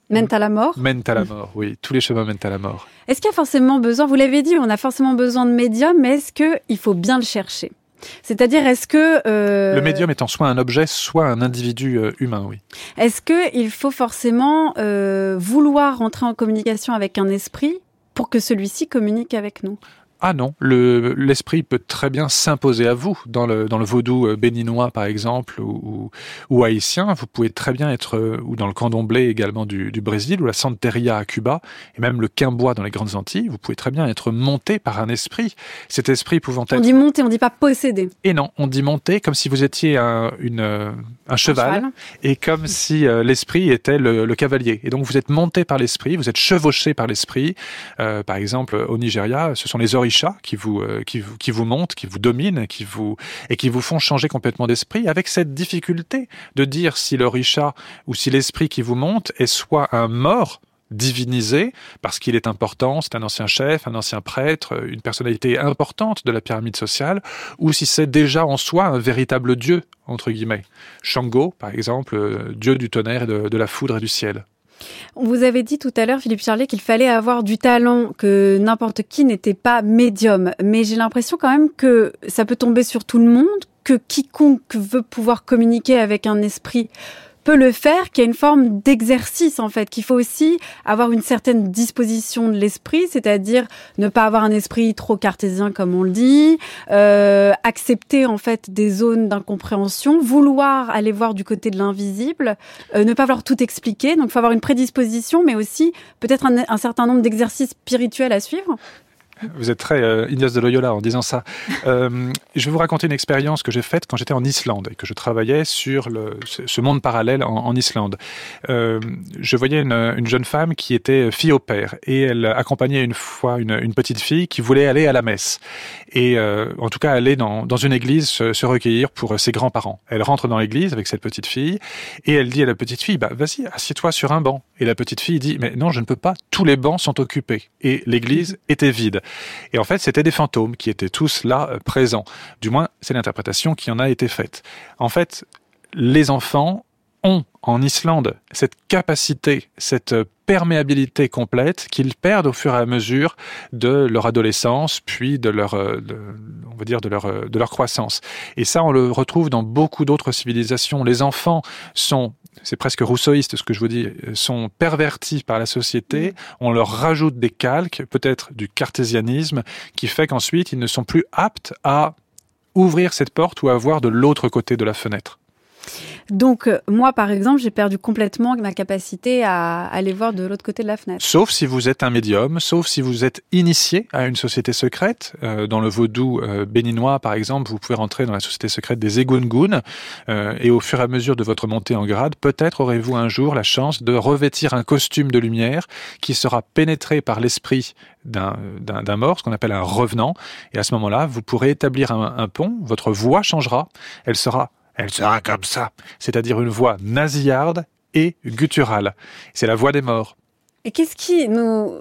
Mènent à la mort Mènent à la mort, oui. Tous les chemins mènent à la mort. Est-ce qu'il y a forcément besoin, vous l'avez dit, on a forcément besoin de médiums, mais est-ce qu'il faut bien le chercher? C'est-à-dire, est-ce que... Euh, le médium étant soit un objet, soit un individu euh, humain, oui. Est-ce qu'il faut forcément euh, vouloir entrer en communication avec un esprit pour que celui-ci communique avec nous? Ah non, l'esprit peut très bien s'imposer à vous dans le, dans le vaudou euh, béninois par exemple ou, ou, haïtien. Vous pouvez très bien être euh, ou dans le candomblé également du, du, Brésil ou la santeria à Cuba et même le quimbois dans les grandes Antilles. Vous pouvez très bien être monté par un esprit. Cet esprit pouvant être. On dit monté, on dit pas possédé. Et non, on dit monté comme si vous étiez un, une, un, cheval, et comme si euh, l'esprit était le, le, cavalier. Et donc vous êtes monté par l'esprit, vous êtes chevauché par l'esprit. Euh, par exemple au Nigeria, ce sont les qui vous, euh, qui vous, qui vous montent, qui vous dominent, qui vous, et qui vous font changer complètement d'esprit avec cette difficulté de dire si le richat ou si l'esprit qui vous monte est soit un mort, divinisé parce qu'il est important, c'est un ancien chef, un ancien prêtre, une personnalité importante de la pyramide sociale, ou si c'est déjà en soi un véritable dieu, entre guillemets. Shango, par exemple, euh, dieu du tonnerre de la foudre et du ciel. Vous avez dit tout à l'heure, Philippe Charlet, qu'il fallait avoir du talent, que n'importe qui n'était pas médium. Mais j'ai l'impression quand même que ça peut tomber sur tout le monde, que quiconque veut pouvoir communiquer avec un esprit peut le faire, qu'il y a une forme d'exercice en fait, qu'il faut aussi avoir une certaine disposition de l'esprit, c'est-à-dire ne pas avoir un esprit trop cartésien comme on le dit, euh, accepter en fait des zones d'incompréhension, vouloir aller voir du côté de l'invisible, euh, ne pas vouloir tout expliquer. Donc il faut avoir une prédisposition, mais aussi peut-être un, un certain nombre d'exercices spirituels à suivre. Vous êtes très euh, de Loyola en disant ça. Euh, je vais vous raconter une expérience que j'ai faite quand j'étais en Islande et que je travaillais sur le, ce monde parallèle en, en Islande. Euh, je voyais une, une, jeune femme qui était fille au père et elle accompagnait une fois une, une petite fille qui voulait aller à la messe et euh, en tout cas aller dans, dans une église se, se recueillir pour ses grands-parents. Elle rentre dans l'église avec cette petite fille et elle dit à la petite fille bah vas-y assieds-toi sur un banc et la petite fille dit mais non je ne peux pas tous les bancs sont occupés et l'église était vide. Et en fait, c'était des fantômes qui étaient tous là euh, présents. Du moins, c'est l'interprétation qui en a été faite. En fait, les enfants ont en Islande cette capacité, cette perméabilité complète qu'ils perdent au fur et à mesure de leur adolescence, puis de leur, euh, on va dire de leur, euh, de leur croissance. Et ça, on le retrouve dans beaucoup d'autres civilisations. Les enfants sont c'est presque rousseauiste ce que je vous dis, sont pervertis par la société, on leur rajoute des calques, peut-être du cartésianisme, qui fait qu'ensuite ils ne sont plus aptes à ouvrir cette porte ou à voir de l'autre côté de la fenêtre. Donc, euh, moi, par exemple, j'ai perdu complètement ma capacité à aller voir de l'autre côté de la fenêtre. Sauf si vous êtes un médium, sauf si vous êtes initié à une société secrète. Euh, dans le vaudou euh, béninois, par exemple, vous pouvez rentrer dans la société secrète des Egungun, et au fur et à mesure de votre montée en grade, peut-être aurez-vous un jour la chance de revêtir un costume de lumière qui sera pénétré par l'esprit d'un mort, ce qu'on appelle un revenant. Et à ce moment-là, vous pourrez établir un, un pont, votre voix changera, elle sera elle sera comme ça, c'est-à-dire une voix nasillarde et gutturale. C'est la voix des morts. Et qu'est-ce qui nous...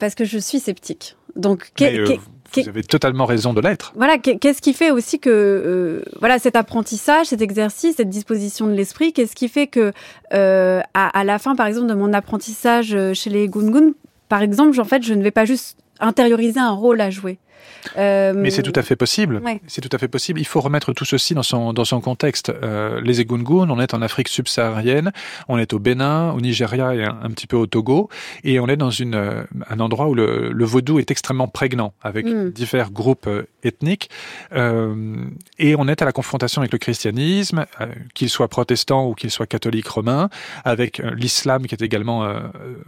Parce que je suis sceptique. Donc, vous avez totalement raison de l'être. Voilà, qu'est-ce qui fait aussi que euh, voilà cet apprentissage, cet exercice, cette disposition de l'esprit, qu'est-ce qui fait que euh, à, la fin, par exemple, de mon apprentissage euh, chez les Gungun, par exemple, en fait, je ne vais pas juste intérioriser un rôle à jouer. Euh, Mais c'est tout à fait possible. C'est tout à fait possible. Il faut remettre tout ceci dans son, dans son contexte. Euh, les Egungun, on est en Afrique subsaharienne, on est au Bénin, au Nigeria et un, petit peu au Togo, et on est dans une, euh, un endroit où le, le vaudou est extrêmement prégnant, avec hmm. divers groupes ethniques, et on est à la confrontation avec le christianisme, qu'il soit protestant ou qu'il soit catholique romain, avec l'islam qui est également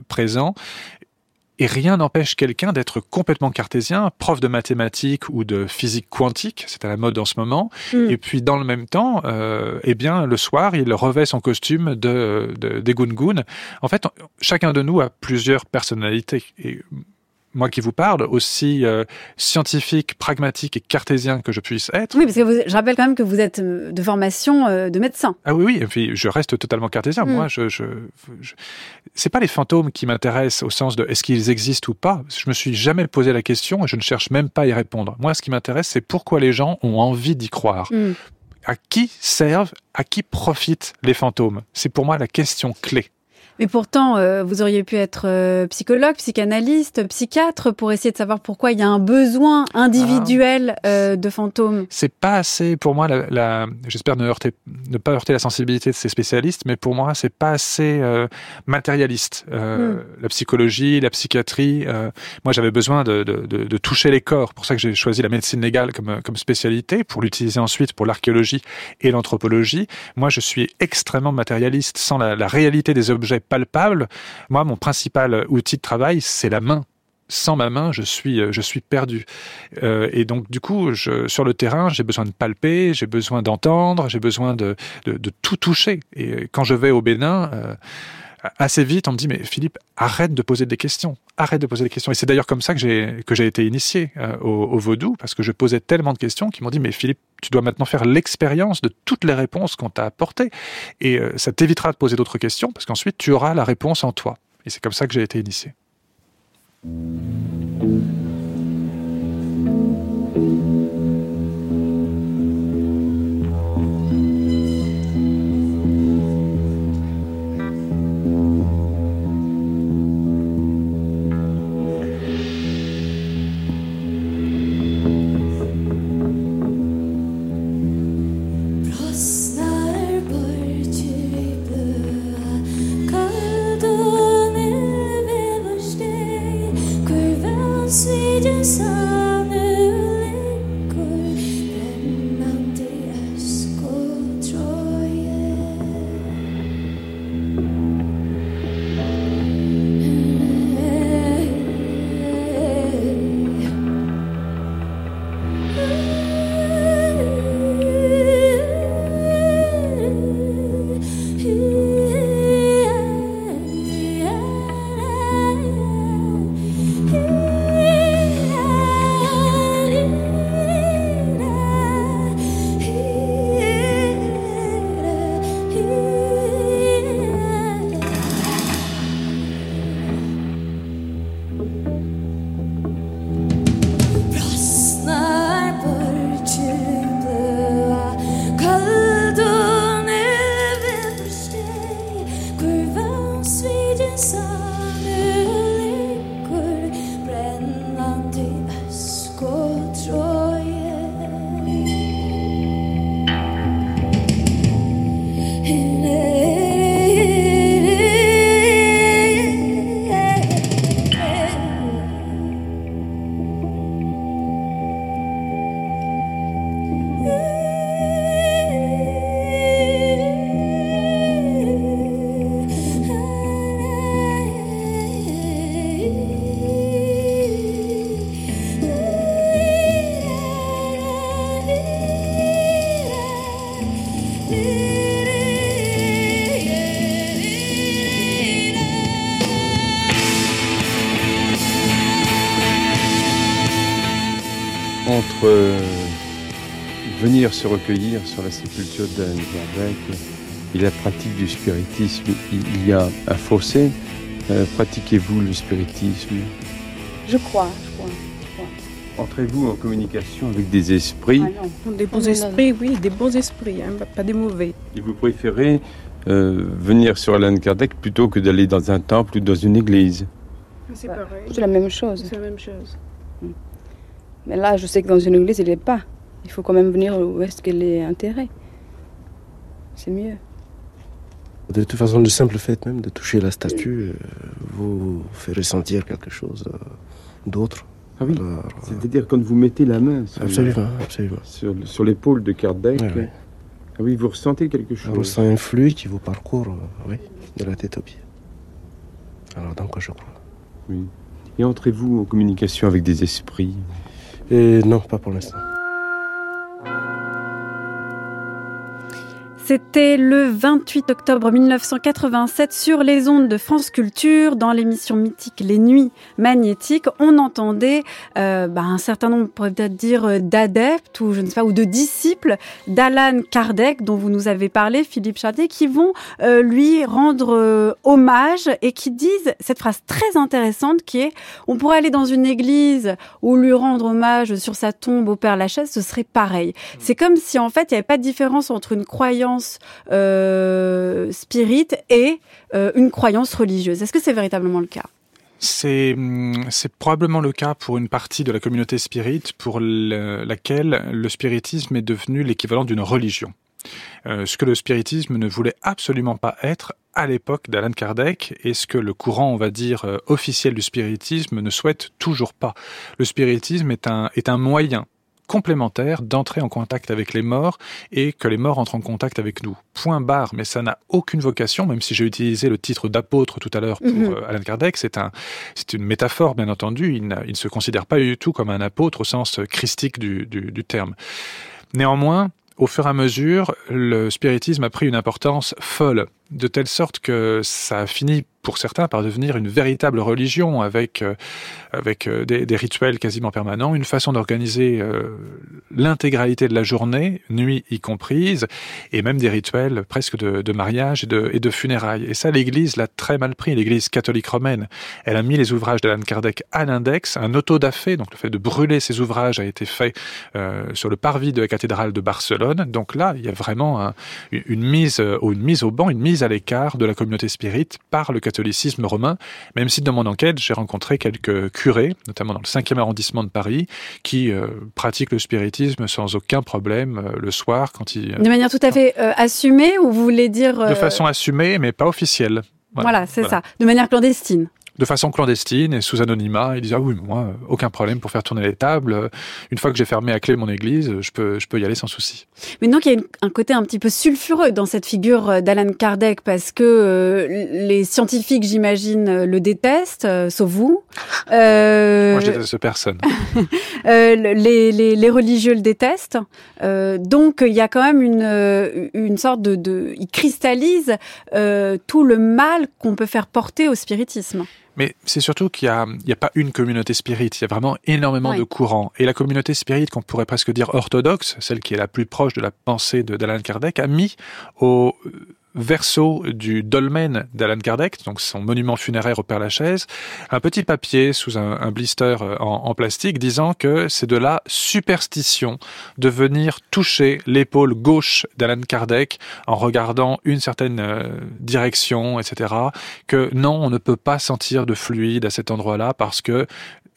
présent, et rien n'empêche quelqu'un d'être complètement cartésien, prof de mathématiques ou de physique quantique, c'est à la mode en ce moment. Mm. Et puis dans le même temps, euh, eh bien le soir, il revêt son costume de, de des Gungun. En fait, chacun de nous a plusieurs personnalités. Et moi qui vous parle, aussi euh, scientifique, pragmatique et cartésien que je puisse être. Oui, parce que je rappelle quand même que vous êtes euh, de formation euh, de médecin. Ah oui, oui, et puis je reste totalement cartésien. Mm. Moi, je, je, je... c'est pas les fantômes qui m'intéressent au sens de est-ce qu'ils existent ou pas. Je me suis jamais posé la question et je ne cherche même pas à y répondre. Moi, ce qui m'intéresse, c'est pourquoi les gens ont envie d'y croire. Mm. À qui servent, à qui profitent les fantômes? C'est pour moi la question clé. Mais pourtant, euh, vous auriez pu être euh, psychologue, psychanalyste, psychiatre pour essayer de savoir pourquoi il y a un besoin individuel ah. euh, de fantômes. C'est pas assez pour moi. La, la J'espère ne, heurter, ne pas heurter la sensibilité de ces spécialistes, mais pour moi, c'est pas assez matérialiste. Hmm. La psychologie, la psychiatrie. moi, j'avais besoin de, de, de, de, toucher les corps. Pour ça que j'ai choisi la médecine légale comme, comme spécialité, pour l'utiliser ensuite pour l'archéologie et l'anthropologie. Moi, je suis extrêmement matérialiste. Sans la, la réalité des objets palpable. Moi, mon principal outil de travail, c'est la main sans ma main, je suis, je suis perdu. Euh, et donc, du coup, sur le terrain, j'ai besoin de palper, j'ai besoin d'entendre, j'ai besoin de, de, tout toucher. Et quand je vais au Bénin, euh, assez vite, on me dit mais Philippe, arrête de poser des questions, arrête de poser des questions. Et c'est d'ailleurs comme ça que j'ai été initié euh, au, vaudou parce que je posais tellement de questions qu'ils m'ont dit mais Philippe, tu dois maintenant faire l'expérience de toutes les réponses qu'on t'a apportées et euh, ça t'évitera de poser d'autres questions parce qu'ensuite tu auras la réponse en toi. Et c'est comme ça que j'ai été initié. Se recueillir sur la sépulture d'Anne Verbeck et la pratique du spiritisme, il y a un fossé. Euh, pratiquez-vous le spiritisme? Je crois, je crois. Entrez-vous en communication avec des esprits? Ah non. Des bons non, non. esprits, oui, des bons esprits, hein, pas des mauvais. et vous préférez euh, venir sur Alan Kardec plutôt que d'aller dans un temple ou dans une église? C'est Ouais. pareil. C'est la même chose. C'est la même chose. Mais là, je sais que dans une église, il n'est pas. Il faut quand même venir où est-ce qu'elle est enterrée. C'est mieux. De toute façon, le simple fait même de toucher la statue euh, vous fait ressentir quelque chose euh, d'autre. Ah oui. Euh, C'est-à-dire quand vous mettez la main sur, la- absolument, absolument. sur, sur l'épaule de Kardec, Ouais, ouais. ah oui, vous ressentez quelque On chose. ressent un fluide qui vous parcourt, euh, oui, de la tête aux pieds. Alors donc, je crois? Oui. Et entrez-vous en communication avec des esprits? Et non, pas pour l'instant. C'était le 28 octobre 1987 sur les ondes de France Culture, dans l'émission mythique Les Nuits Magnétiques. On entendait euh, bah, un certain nombre, peut-être dire, euh, d'adeptes ou je ne sais pas, ou de disciples d'Alan Kardec, dont vous nous avez parlé, Philippe Chartier, qui vont euh, lui rendre hommage et qui disent cette phrase très intéressante qui est on pourrait aller dans une église ou lui rendre hommage sur sa tombe au Père Lachaise, ce serait pareil. C'est comme si en fait il n'y avait pas de différence entre une croyance euh, spirit et euh, une croyance religieuse. Est-ce que c'est véritablement le cas? C'est probablement le cas pour une partie de la communauté spirit pour le- laquelle le spiritisme est devenu l'équivalent d'une religion. Euh, ce que le spiritisme ne voulait absolument pas être à l'époque d'Alan Kardec et ce que le courant, on va dire, euh, officiel du spiritisme ne souhaite toujours pas. Le spiritisme est un, est un moyen complémentaire d'entrer en contact avec les morts et que les morts entrent en contact avec nous. Point barre, mais ça n'a aucune vocation, même si j'ai utilisé le titre d'apôtre tout à l'heure pour Mhm. euh, Alan Kardec, c'est un, c'est une métaphore, bien entendu. Il, ne se considère pas du tout comme un apôtre au sens christique du, du, du terme. Néanmoins, au fur et à mesure, le spiritisme a pris une importance folle, de telle sorte que ça a fini pour certains par devenir une véritable religion avec, euh, avec euh, des, rituels quasiment permanents, une façon d'organiser euh, l'intégralité de la journée, nuit y comprise, et même des rituels presque de, mariage et de, funérailles. Et ça, l'Église l'a très mal pris, l'Église catholique romaine. Elle a mis les ouvrages d'Alan Kardec à l'index, un autodafé, donc le fait de brûler ces ouvrages a été fait sur le parvis de la cathédrale de Barcelone. Donc là, il y a vraiment un- une, mise une mise au banc, une mise à l'écart de la communauté spirite par le catholicisme romain. Même si dans mon enquête, j'ai rencontré quelques curés, notamment dans le 5e arrondissement de Paris, qui euh, pratiquent le spiritisme sans aucun problème euh, le soir quand ils De manière tout à fait euh, assumée ou vous voulez dire... euh, de façon assumée, mais pas officielle. Voilà, c'est ça. De manière clandestine. De façon clandestine et sous anonymat, ils disent ah oui, moi, aucun problème pour faire tourner les tables. Une fois que j'ai fermé à clé mon église, je peux, je peux y aller sans souci. Mais donc il y a un côté un petit peu sulfureux dans cette figure euh, d'Alan Kardec parce que euh, les scientifiques, j'imagine, euh, le détestent, euh, sauf vous. Euh, Moi, je déteste personne. les, les, les religieux le détestent. Donc il y a quand même une, une sorte de... de il cristallise tout le mal qu'on peut faire porter au spiritisme. Mais c'est surtout qu'il n'y a, a pas une communauté spirit, il y a vraiment énormément Oui. de courants. Et la communauté spirit, qu'on pourrait presque dire orthodoxe, celle qui est la plus proche de la pensée de- d'Alan Kardec, a mis au verso du dolmen d'Alan Kardec, donc son monument funéraire au Père Lachaise, un petit papier sous un, blister euh, en, en plastique disant que c'est de la superstition de venir toucher l'épaule gauche d'Alan Kardec en regardant une certaine euh, direction, etc. Que non, on ne peut pas sentir de fluide à cet endroit-là parce que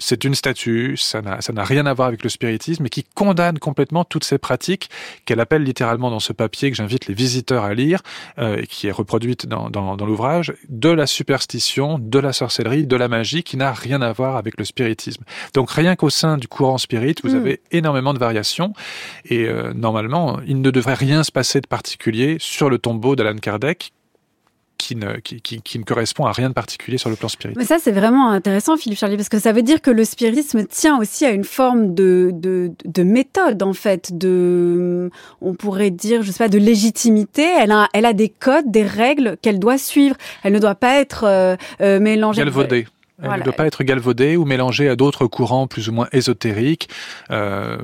c'est une statue, ça n'a rien à voir avec le spiritisme et qui condamne complètement toutes ces pratiques qu'elle appelle littéralement dans ce papier que j'invite les visiteurs à lire euh, et qui est reproduite dans, dans, dans l'ouvrage, de la superstition, de la sorcellerie, de la magie qui n'a rien à voir avec le spiritisme. Donc rien qu'au sein du courant spirit, vous Mm. avez énormément de variations et euh, normalement, il ne devrait rien se passer de particulier sur le tombeau d'Alan Kardec qui ne, qui, qui, qui ne correspond à rien de particulier sur le plan spirit. Mais ça, c'est vraiment intéressant, Philippe Charlie, parce que ça veut dire que le spiritisme tient aussi à une forme de, de, de méthode, en fait, de, on pourrait dire, je sais pas, de légitimité. Elle a, elle a des codes, des règles qu'elle doit suivre. Elle ne doit pas être euh, euh, mélangée. Galvaudée. Elle Voilà. ne doit pas être galvaudée ou mélangée à d'autres courants plus ou moins ésotériques. Euh,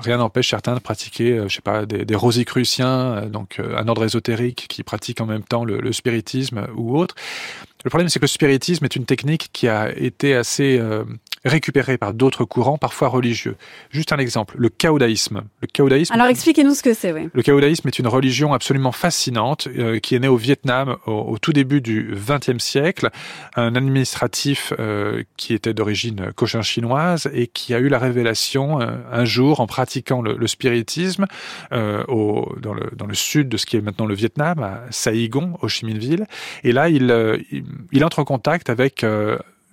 rien n'empêche certains de pratiquer, euh, je sais pas, des, des rosicruciens, euh, donc un ordre ésotérique qui pratique en même temps le, le spiritisme ou autre. Le problème, c'est que le spiritisme est une technique qui a été assez euh, récupérée par d'autres courants, parfois religieux. Juste un exemple, le caoudaïsme. Le caoudaïsme. Alors expliquez-nous ce que c'est. Oui. Le caoudaïsme est une religion absolument fascinante euh, qui est née au Vietnam au, au tout début du XXe siècle. Un administratif euh, qui était d'origine cochin chinoise et qui a eu la révélation euh, un jour en pratiquant le, le spiritisme au, dans, le, dans le sud de ce qui est maintenant le Vietnam, à Saigon, Ho Chi Minh Ville. Et là, il, il, il entre en contact avec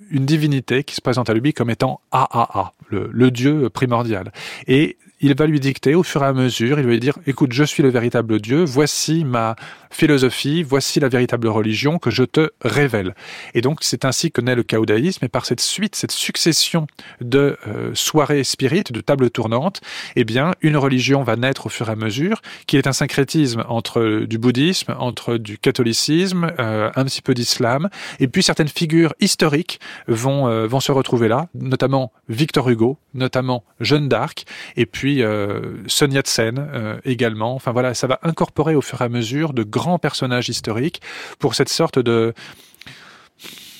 une divinité qui se présente à lui comme étant AAA, le, le dieu primordial. Et il va lui dicter au fur et à mesure, il va lui dire, écoute, je suis le véritable Dieu, voici ma philosophie, voici la véritable religion que je te révèle. Et donc c'est ainsi que naît le caoudaïsme, et par cette suite, cette succession de euh, soirées spirites, de tables tournantes, eh bien, une religion va naître au fur et à mesure, qui est un syncrétisme entre du bouddhisme, entre du catholicisme, euh, un petit peu d'islam, et puis certaines figures historiques vont, euh, vont se retrouver là, notamment Victor Hugo, notamment Jeanne d'Arc, et puis euh, Sonia Tsen euh, également. Enfin voilà, ça va incorporer au fur et à mesure de grands personnages historiques pour cette sorte de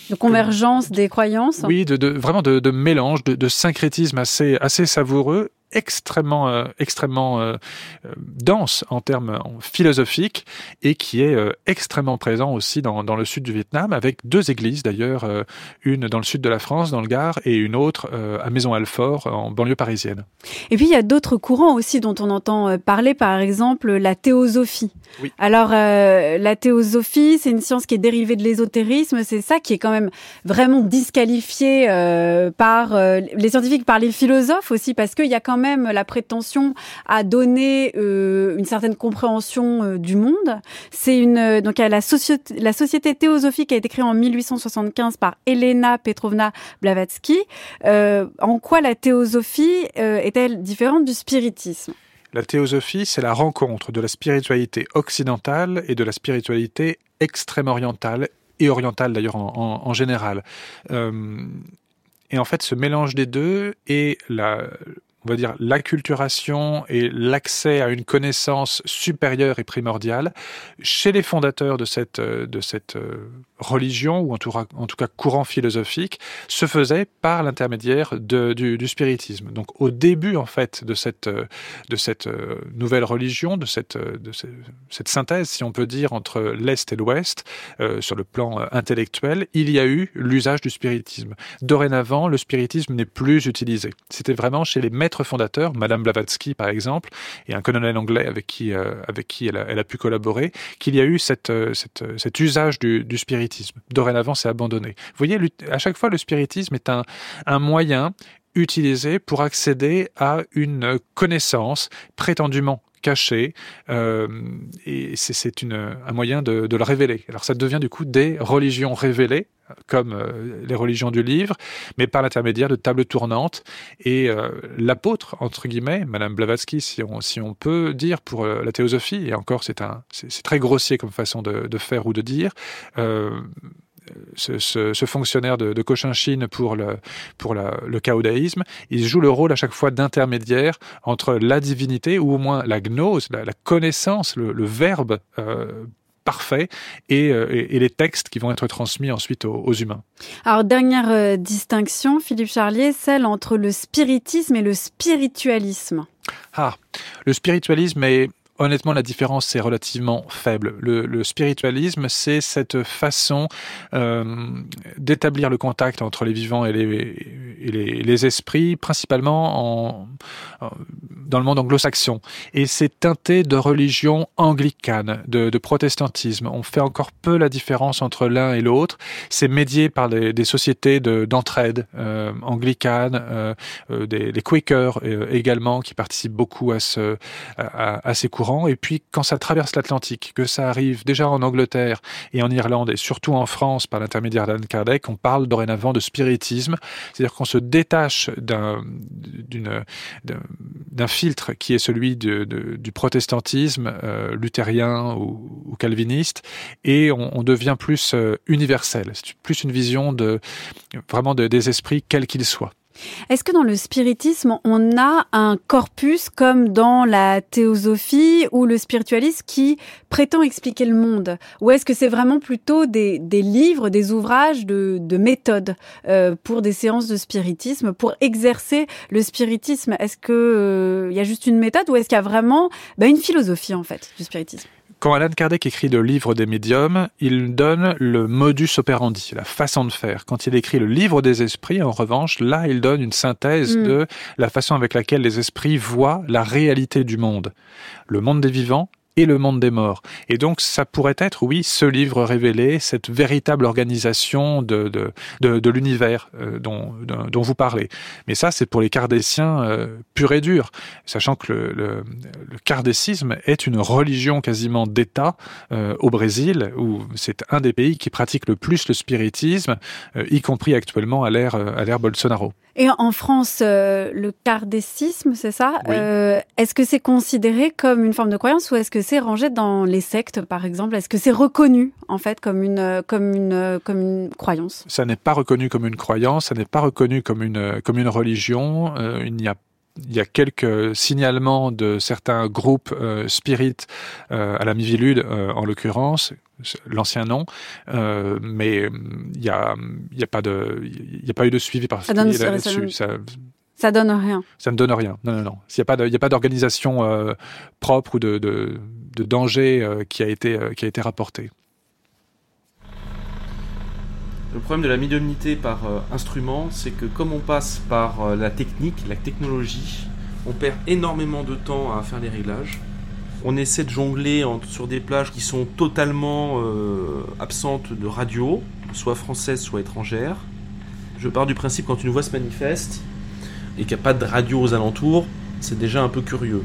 de convergence des croyances. Oui, de, de vraiment de, de mélange, de, de syncrétisme assez assez savoureux extrêmement, euh, extrêmement euh, dense en termes philosophiques et qui est euh, extrêmement présent aussi dans, dans, le sud du Vietnam, avec deux églises d'ailleurs, euh, une dans le sud de la France, dans le Gard, et une autre euh, à Maison-Alfort, en banlieue parisienne. Et puis il y a d'autres courants aussi dont on entend parler, par exemple la théosophie. Oui. Alors la théosophie, c'est une science qui est dérivée de l'ésotérisme, c'est ça qui est quand même vraiment disqualifié par les scientifiques, par les philosophes aussi, parce qu'il y a quand même même la prétention à donner euh, une certaine compréhension euh, du monde. C'est une euh, donc la société la société théosophique a été créée en 1875 par Elena Petrovna Blavatsky. En quoi la théosophie est-elle différente du spiritisme? La théosophie, c'est la rencontre de la spiritualité occidentale et de la spiritualité extrême orientale et orientale d'ailleurs en, en, général. Et en fait, ce mélange des deux et la, on va dire, l'acculturation et l'accès à une connaissance supérieure et primordiale chez les fondateurs de cette, de cette religion, ou en tout, en tout cas courant philosophique, se faisait par l'intermédiaire du, du spiritisme. Donc au début, en fait, de cette, de cette nouvelle religion, de cette, de cette, synthèse, si on peut dire, entre l'Est et l'Ouest, euh, sur le plan intellectuel, il y a eu l'usage du spiritisme. Dorénavant, le spiritisme n'est plus utilisé. C'était vraiment chez les maîtres fondateurs, Madame Blavatsky par exemple, et un colonel anglais avec qui, euh, elle, a, pu collaborer, qu'il y a eu cette, cette, cet usage du, spiritisme Dorénavant, c'est abandonné. Vous voyez, à chaque fois, le spiritisme est un moyen utilisé pour accéder à une connaissance prétendument cachée, euh, et c'est un moyen de, le révéler. Alors ça devient du coup des religions révélées, comme euh, les religions du livre, mais par l'intermédiaire de tables tournantes. Et euh, l'apôtre, entre guillemets, Madame Blavatsky, si on, peut dire pour la théosophie, et encore c'est très grossier comme façon de, faire ou de dire, ce, ce, ce, fonctionnaire de, de Cochinchine pour le, pour la, le il joue le rôle à chaque fois d'intermédiaire entre la divinité, ou au moins la gnose, la, la connaissance, le, le verbe euh, parfait et, et, et, les textes qui vont être transmis ensuite aux, aux humains. Alors, dernière euh, distinction, Philippe Charlier, celle entre le spiritisme et le spiritualisme. Ah, le spiritualisme est honnêtement, la différence est relativement faible. Le, le spiritualisme, c'est cette façon euh, d'établir le contact entre les vivants et les, et les, les esprits, principalement en, dans le monde anglo-saxon. Et c'est teinté de religion anglicane, de, de, protestantisme. On fait encore peu la différence entre l'un et l'autre. C'est médié par des, sociétés d'entraide de, euh, anglicanes, euh, euh, des, des Quakers euh, également, qui participent beaucoup à, ce, à, à ces cours Et puis, quand ça traverse l'Atlantique, que ça arrive déjà en Angleterre et en Irlande, et surtout en France par l'intermédiaire d'Anne Kardec, on parle dorénavant de spiritisme. C'est-à-dire qu'on se détache d'un filtre qui est celui du protestantisme euh, luthérien ou, calviniste, et on, devient plus euh, universel. C'est plus une vision de vraiment de, des esprits, quels qu'ils soient. Est-ce que dans le spiritisme, on a un corpus comme dans la théosophie ou le spiritualisme qui prétend expliquer le monde? Ou est-ce que c'est vraiment plutôt des, livres, des ouvrages de, méthodes euh, pour des séances de spiritisme, pour exercer le spiritisme? Est-ce qu'il euh, y a juste une méthode ou est-ce qu'il y a vraiment bah, une philosophie en fait du spiritisme? Quand Alan Kardec écrit le livre des médiums, il donne le modus operandi, la façon de faire. Quand il écrit le livre des esprits, en revanche, là, il donne une synthèse mm. de la façon avec laquelle les esprits voient la réalité du monde. Le monde des vivants et le monde des morts. Et donc, ça pourrait être, oui, ce livre révélé, cette véritable organisation de, de, de, de l'univers euh, dont, dont vous parlez. Mais ça, c'est pour les cardéciens euh, purs et durs, sachant que le, le, le cardécisme est une religion quasiment d'État euh, au Brésil, où c'est un des pays qui pratique le plus le spiritisme, euh, y compris actuellement à l'ère à l'ère Bolsonaro. Et en France, le cardécisme, c'est ça? Est-ce que c'est considéré comme une forme de croyance ou est-ce que c'est rangé dans les sectes, par exemple? Est-ce que c'est reconnu, en fait, comme une, comme une, comme une croyance? Ça n'est pas reconnu comme une croyance, ça n'est pas reconnu comme une, comme une religion. Euh, il n'y a il y a quelques signalements de certains groupes euh, spirites euh, à la Mivilude, euh, en l'occurrence, l'ancien nom, mais il y a, y a pas de, il y a pas eu de suivi particulier là-dessus. Ça, ça, donne rien. Ça ne donne rien. Non, non, non. Il n'y a pas d'organisation propre ou de, de, de danger euh, qui a été, qui a été rapporté. Le problème de la médiumnité par euh, instrument, c'est que comme on passe par euh, la technique, la technologie, on perd énormément de temps à faire les réglages. On essaie de jongler sur des plages qui sont totalement euh, absentes de radio, soit française, soit étrangère. Je pars du principe quand une voix se manifeste et qu'il n'y a pas de radio aux alentours, c'est déjà un peu curieux.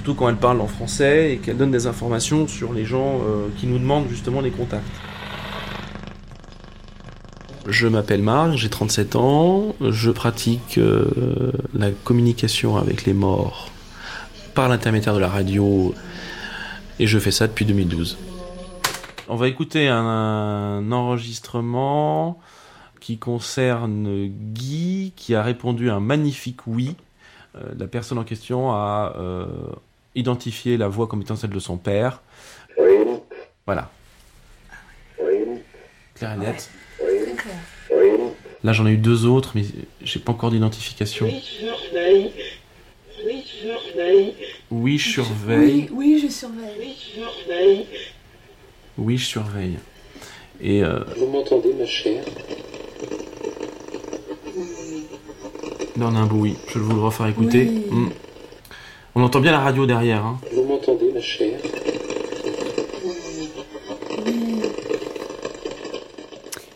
Surtout quand elle parle en français et qu'elle donne des informations sur les gens qui nous demandent justement les contacts. Je m'appelle Marc, j'ai 37 ans, je pratique euh, la communication avec les morts par l'intermédiaire de la radio et je fais ça depuis 2012. On va écouter un, enregistrement qui concerne Guy qui a répondu un magnifique oui. Euh, la personne en question a euh, identifié la voix comme étant celle de son père. Oui. Voilà. Oui. Claire et nette. Là, j'en ai eu deux autres, mais j'ai pas encore d'identification. Oui, je surveille. Oui, je surveille. Oui, je surveille. Oui, je surveille. Oui, je surveille. Oui, je surveille. Et euh... Vous m'entendez, ma chère? Là, on a un bruit. Je vais vous le refaire écouter. Hmm. On entend bien la radio derrière. Hein. Vous m'entendez, ma chère?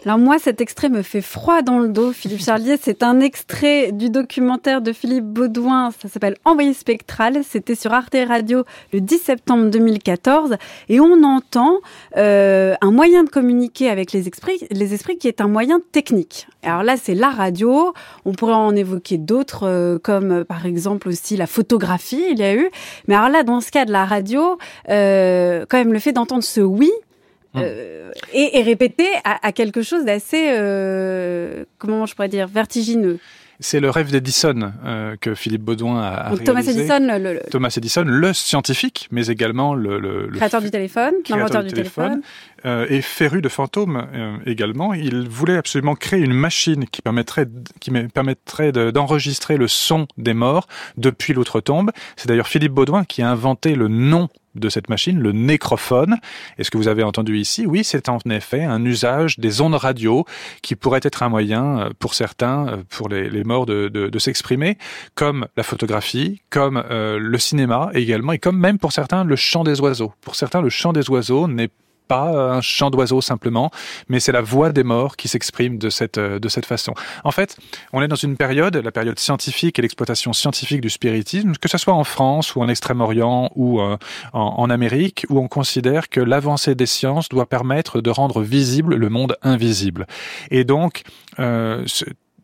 Alors moi, cet extrait me fait froid dans le dos, Philippe Charlier. C'est un extrait du documentaire de Philippe Baudouin. Ça s'appelle Envoyé spectral. C'était sur Arte Radio le 10 septembre 2014. Et on entend euh, un moyen de communiquer avec les esprits, les esprits qui est un moyen technique. Alors là, c'est la radio. On pourrait en évoquer d'autres, euh, comme euh, par exemple aussi la photographie, il y a eu. Mais alors là, dans ce cas de la radio, euh, quand même le fait d'entendre ce oui. Euh, et, et, répéter à, à quelque chose d'assez, euh, comment je pourrais dire, vertigineux. C'est le rêve d'Edison euh, que Philippe Baudouin a, a Donc, Thomas Edison, le, Thomas Edison, le scientifique, mais également le, le, créateur du téléphone, l'inventeur du téléphone, euh, et féru de fantômes euh, également. Il voulait absolument créer une machine qui permettrait, qui permettrait d'enregistrer le son des morts depuis l'outre-tombe. C'est d'ailleurs Philippe Baudouin qui a inventé le nom de cette machine, le nécrophone. Et ce que vous avez entendu ici, oui, c'est en effet un usage des ondes radio qui pourrait être un moyen euh, pour certains, euh, pour les, morts, de, s'exprimer, comme la photographie, comme le cinéma également, et comme même pour certains le chant des oiseaux. Pour certains, le chant des oiseaux n'est pas un chant d'oiseau simplement, mais c'est la voix des morts qui s'exprime de cette, euh, de cette façon. En fait, on est dans une période, la période scientifique et l'exploitation scientifique du spiritisme, que ce soit en France ou en Extrême-Orient ou euh, en, Amérique, où on considère que l'avancée des sciences doit permettre de rendre visible le monde invisible. Et donc, euh,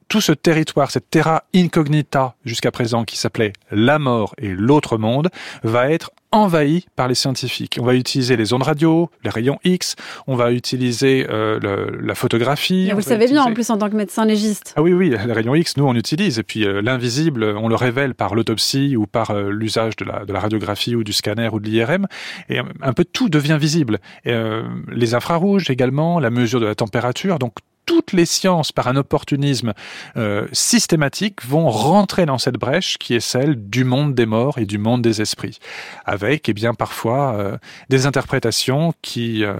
tout ce territoire, cette terra incognita jusqu'à présent qui s'appelait la mort et l'autre monde, va être envahi par les scientifiques. On va utiliser les ondes radio, les rayons X, on va utiliser euh, le, la photographie. Et vous le savez bien en plus en tant que médecin légiste. Ah oui, oui, les rayons X, nous on utilise. Et puis euh, l'invisible, on le révèle par l'autopsie ou par euh, l'usage de la, de la radiographie ou du scanner ou de l'IRM. Et un peu tout devient visible. Et, les infrarouges également, la mesure de la température. Donc toutes les sciences, par un opportunisme euh, systématique, vont rentrer dans cette brèche qui est celle du monde des morts et du monde des esprits, avec, eh bien, parfois euh, des interprétations qui euh,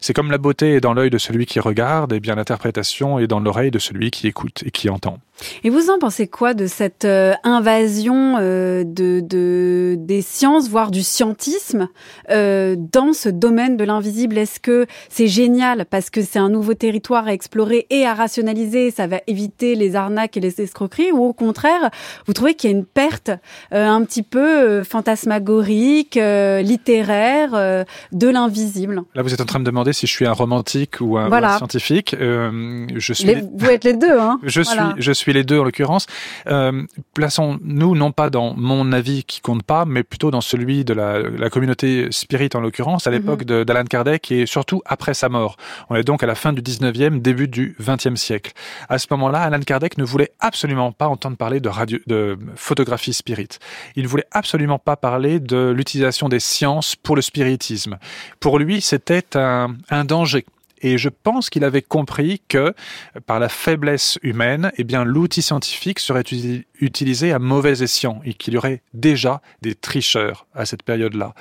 c'est comme la beauté est dans l'œil de celui qui regarde, et bien l'interprétation est dans l'oreille de celui qui écoute et qui entend. Et vous en pensez quoi de cette invasion de, de, des sciences, voire du scientisme, dans ce domaine de l'invisible? Est-ce que c'est génial parce que c'est un nouveau territoire explorer et à rationaliser, ça va éviter les arnaques et les escroqueries, ou au contraire, vous trouvez qu'il y a une perte un petit peu fantasmagorique, littéraire de l'invisible Là, vous êtes en train de demander si je suis un romantique ou un, scientifique. Euh, je suis. Vous êtes les deux, hein. Je suis, je suis les deux en l'occurrence. Euh, Plaçons-nous non pas dans mon avis qui compte pas, mais plutôt dans celui de la, la communauté spirit en l'occurrence à mhm. l'époque d'Alan Kardec et surtout après sa mort. On est donc à la fin du 19e, début du 20e siècle. À ce moment-là, Alan Kardec ne voulait absolument pas entendre parler de photographie spirit. Il ne voulait absolument pas parler de l'utilisation des sciences pour le spiritisme. Pour lui, c'était un, un danger. Et je pense qu'il avait compris que, par la faiblesse humaine, eh bien, l'outil scientifique serait utilisé à mauvais escient et qu'il y aurait déjà des tricheurs à cette période-là.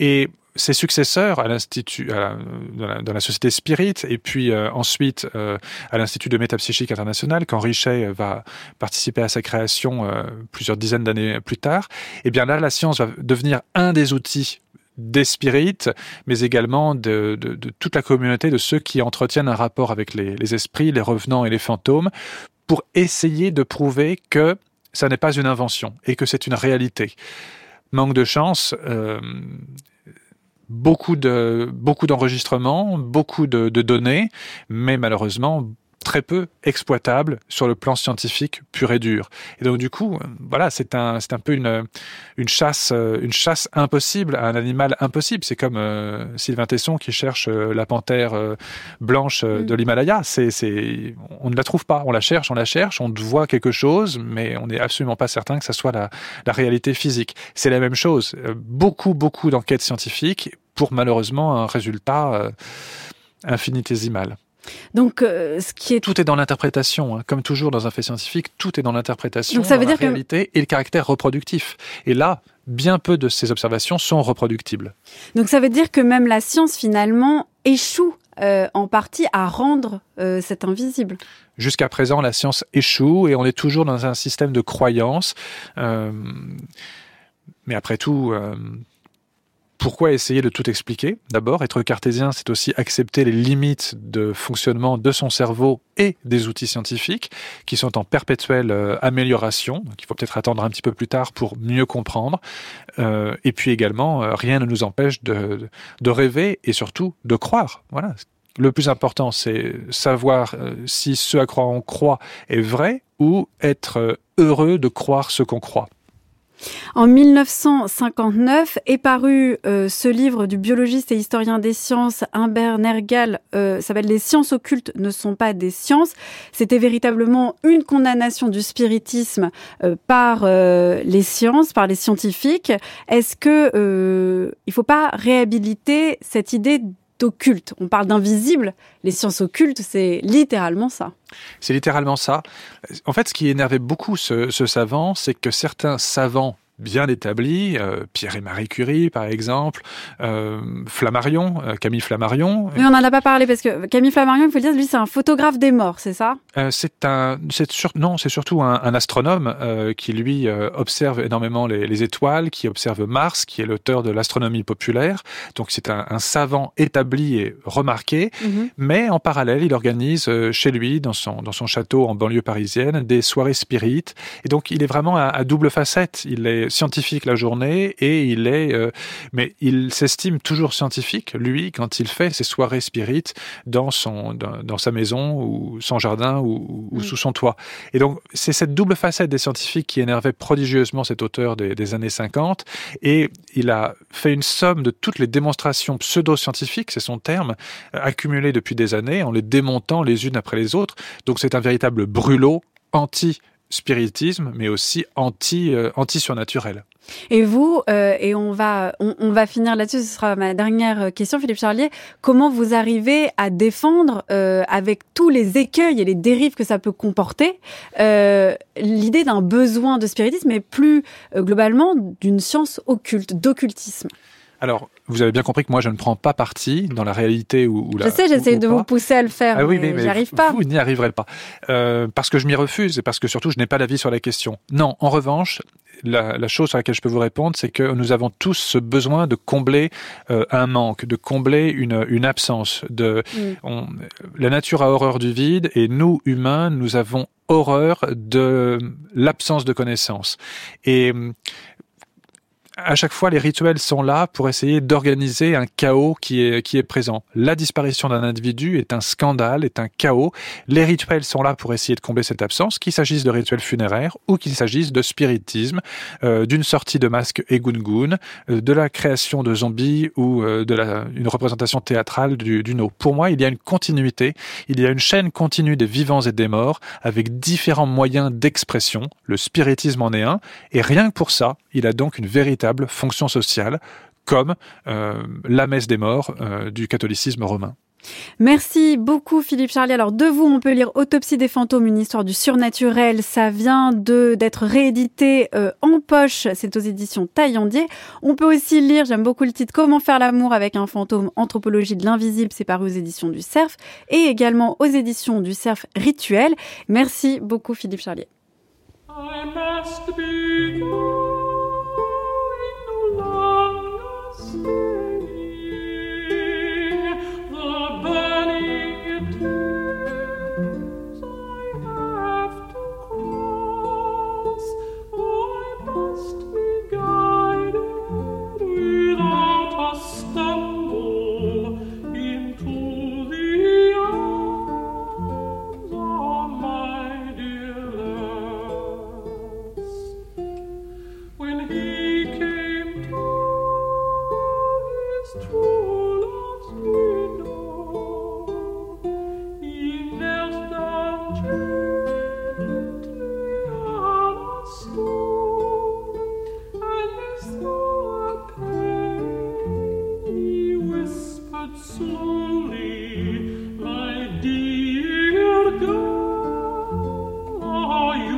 Et ses successeurs à l'institut, dans, la, société Spirit, et puis euh, ensuite euh, à l'institut de métapsychique international, quand Richet va participer à sa création euh, plusieurs dizaines d'années plus tard. Eh bien là, la science va devenir un des outils des spirites, mais également de, toute la communauté de ceux qui entretiennent un rapport avec les, esprits, les revenants et les fantômes, pour essayer de prouver que ça n'est pas une invention et que c'est une réalité. Manque de chance, beaucoup de beaucoup d'enregistrements, beaucoup de, de données, mais malheureusement très peu exploitable sur le plan scientifique pur et dur. Et donc du coup, voilà, c'est un c'est un peu une une chasse euh, une chasse impossible à un animal impossible. C'est comme euh, Sylvain Tesson qui cherche euh, la panthère blanche de mm. l'Himalaya. C'est c'est on ne la trouve pas. On la cherche, on la cherche, on voit quelque chose, mais on n'est absolument pas certain que ça soit la la réalité physique. C'est la même chose. Beaucoup beaucoup d'enquêtes scientifiques pour malheureusement un résultat infinitésimal. Donc, euh, ce qui est tout est dans l'interprétation, hein. comme toujours dans un fait scientifique, tout est dans l'interprétation, dans la réalité et le caractère reproductif. Et là, bien peu de ces observations sont reproductibles. Donc, ça veut dire que même la science finalement échoue euh, en partie à rendre euh, cet invisible. Jusqu'à présent, la science échoue et on est toujours dans un système de croyance. mais après tout, pourquoi essayer de tout expliquer D'abord, être cartésien, c'est aussi accepter les limites de fonctionnement de son cerveau et des outils scientifiques qui sont en perpétuelle euh, amélioration. Donc, il faut peut-être attendre un petit peu plus tard pour mieux comprendre. Euh, et puis également, euh, rien ne nous empêche de, de, rêver et surtout de croire. Voilà. Le plus important, c'est savoir si ce à quoi on croit est vrai ou être heureux de croire ce qu'on croit. En 1959 est paru euh, ce livre du biologiste et historien des sciences Humbert Nergal, euh, s'appelle Les sciences occultes ne sont pas des sciences. C'était véritablement une condamnation du spiritisme euh, par les sciences, par les scientifiques. Est-ce que il faut pas réhabiliter cette idée d'occulte On parle d'invisible. Les sciences occultes, c'est littéralement ça. C'est littéralement ça. En fait, ce qui énervait beaucoup ce, ce savant, c'est que certains savants bien établis, euh, Pierre et Marie Curie par exemple, euh, Flammarion, euh, Camille Flammarion. Mais on n'en a pas parlé parce que Camille Flammarion, il faut le dire, lui c'est un photographe des morts, c'est ça? C'est un, c'est non, c'est surtout un, un astronome qui lui observe énormément les, les, étoiles, qui observe Mars, qui est l'auteur de l'astronomie populaire. Donc c'est un, un, savant établi et remarqué, mhm. mais en parallèle, il organise chez lui, dans son dans son château en banlieue parisienne, des soirées spirites. Et donc il est vraiment à, à double facette. Il est est scientifique la journée et il est, euh, mais il s'estime toujours scientifique, lui, quand il fait ses soirées spirites dans son, dans, dans sa maison ou son jardin ou, ou sous son toit. Et donc, c'est cette double facette des scientifiques qui énervait prodigieusement cet auteur des, des années 50. Et il a fait une somme de toutes les démonstrations pseudo-scientifiques, c'est son terme, accumulées depuis des années, en les démontant les unes après les autres. Donc, c'est un véritable brûlot anti-spiritisme, mais aussi euh, anti-surnaturel. Et vous, euh, et on va, on, va finir là-dessus, ce sera ma dernière question, Philippe Charlier, comment vous arrivez à défendre, euh, avec tous les écueils et les dérives que ça peut comporter, l'idée d'un besoin de spiritisme et plus globalement d'une science occulte, d'occultisme? Alors, vous avez bien compris que moi, je ne prends pas parti dans la réalité ou, ou la. Je sais, j'essaie de pas. vous pousser à le faire, Ah oui, mais, mais, j'y arrive pas. Vous n'y arriverez pas. Euh, parce que je m'y refuse et parce que surtout, je n'ai pas d'avis sur la question. Non, en revanche, la, la chose sur laquelle je peux vous répondre, c'est que nous avons tous ce besoin de combler euh, un manque, de combler une, une absence. De, Mm. on- la nature a horreur du vide et nous, humains, nous avons horreur de l'absence de connaissances. Et à chaque fois, les rituels sont là pour essayer d'organiser un chaos qui est, qui est présent. La disparition d'un individu est un scandale, est un chaos. Les rituels sont là pour essayer de combler cette absence, qu'il s'agisse de rituels funéraires ou qu'il s'agisse de spiritisme, euh, d'une sortie de masque Egungun, euh, de la création de zombies ou euh, de la, une représentation théâtrale du, du no. Pour moi, il y a une continuité, il y a une chaîne continue des vivants et des morts avec différents moyens d'expression. Le spiritisme en est un, et rien que pour ça, il a donc une véritable fonction sociale, comme euh, la messe des morts euh, du catholicisme romain. Merci beaucoup Philippe Charlier. Alors de vous, on peut lire Autopsie des fantômes, une histoire du surnaturel. Ça vient de d'être réédité euh, en poche. C'est aux éditions Taillandier. On peut aussi lire, j'aime beaucoup le titre, Comment faire l'amour avec un fantôme, anthropologie de l'invisible. C'est paru aux éditions du Cerf et également aux éditions du Cerf Rituel. Merci beaucoup Philippe Charlier. I must be Oh, you.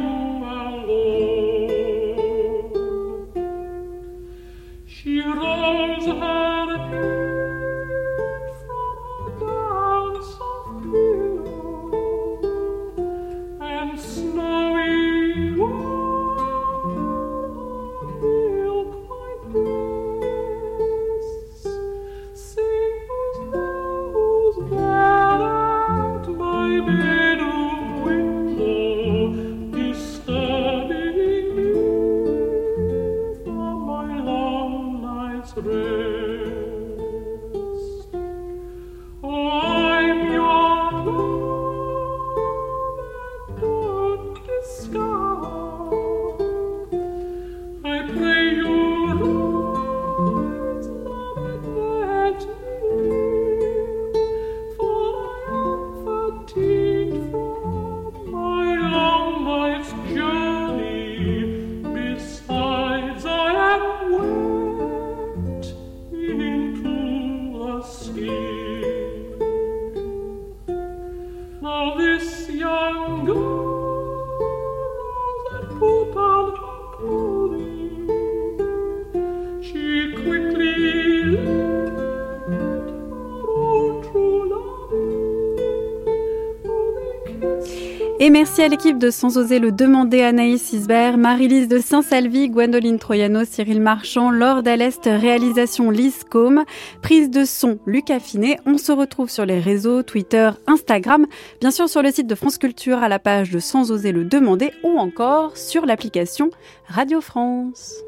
Merci à l'équipe de Sans oser le demander, Anaïs Isbert, Marie-Lise de Saint-Salvi, Gwendoline Troyano, Cyril Marchand, Laure Dallest, réalisation Lise Combe, prise de son Lucas Finet. On se retrouve sur les réseaux Twitter, Instagram, bien sûr sur le site de France Culture à la page de Sans oser le demander ou encore sur l'application Radio France.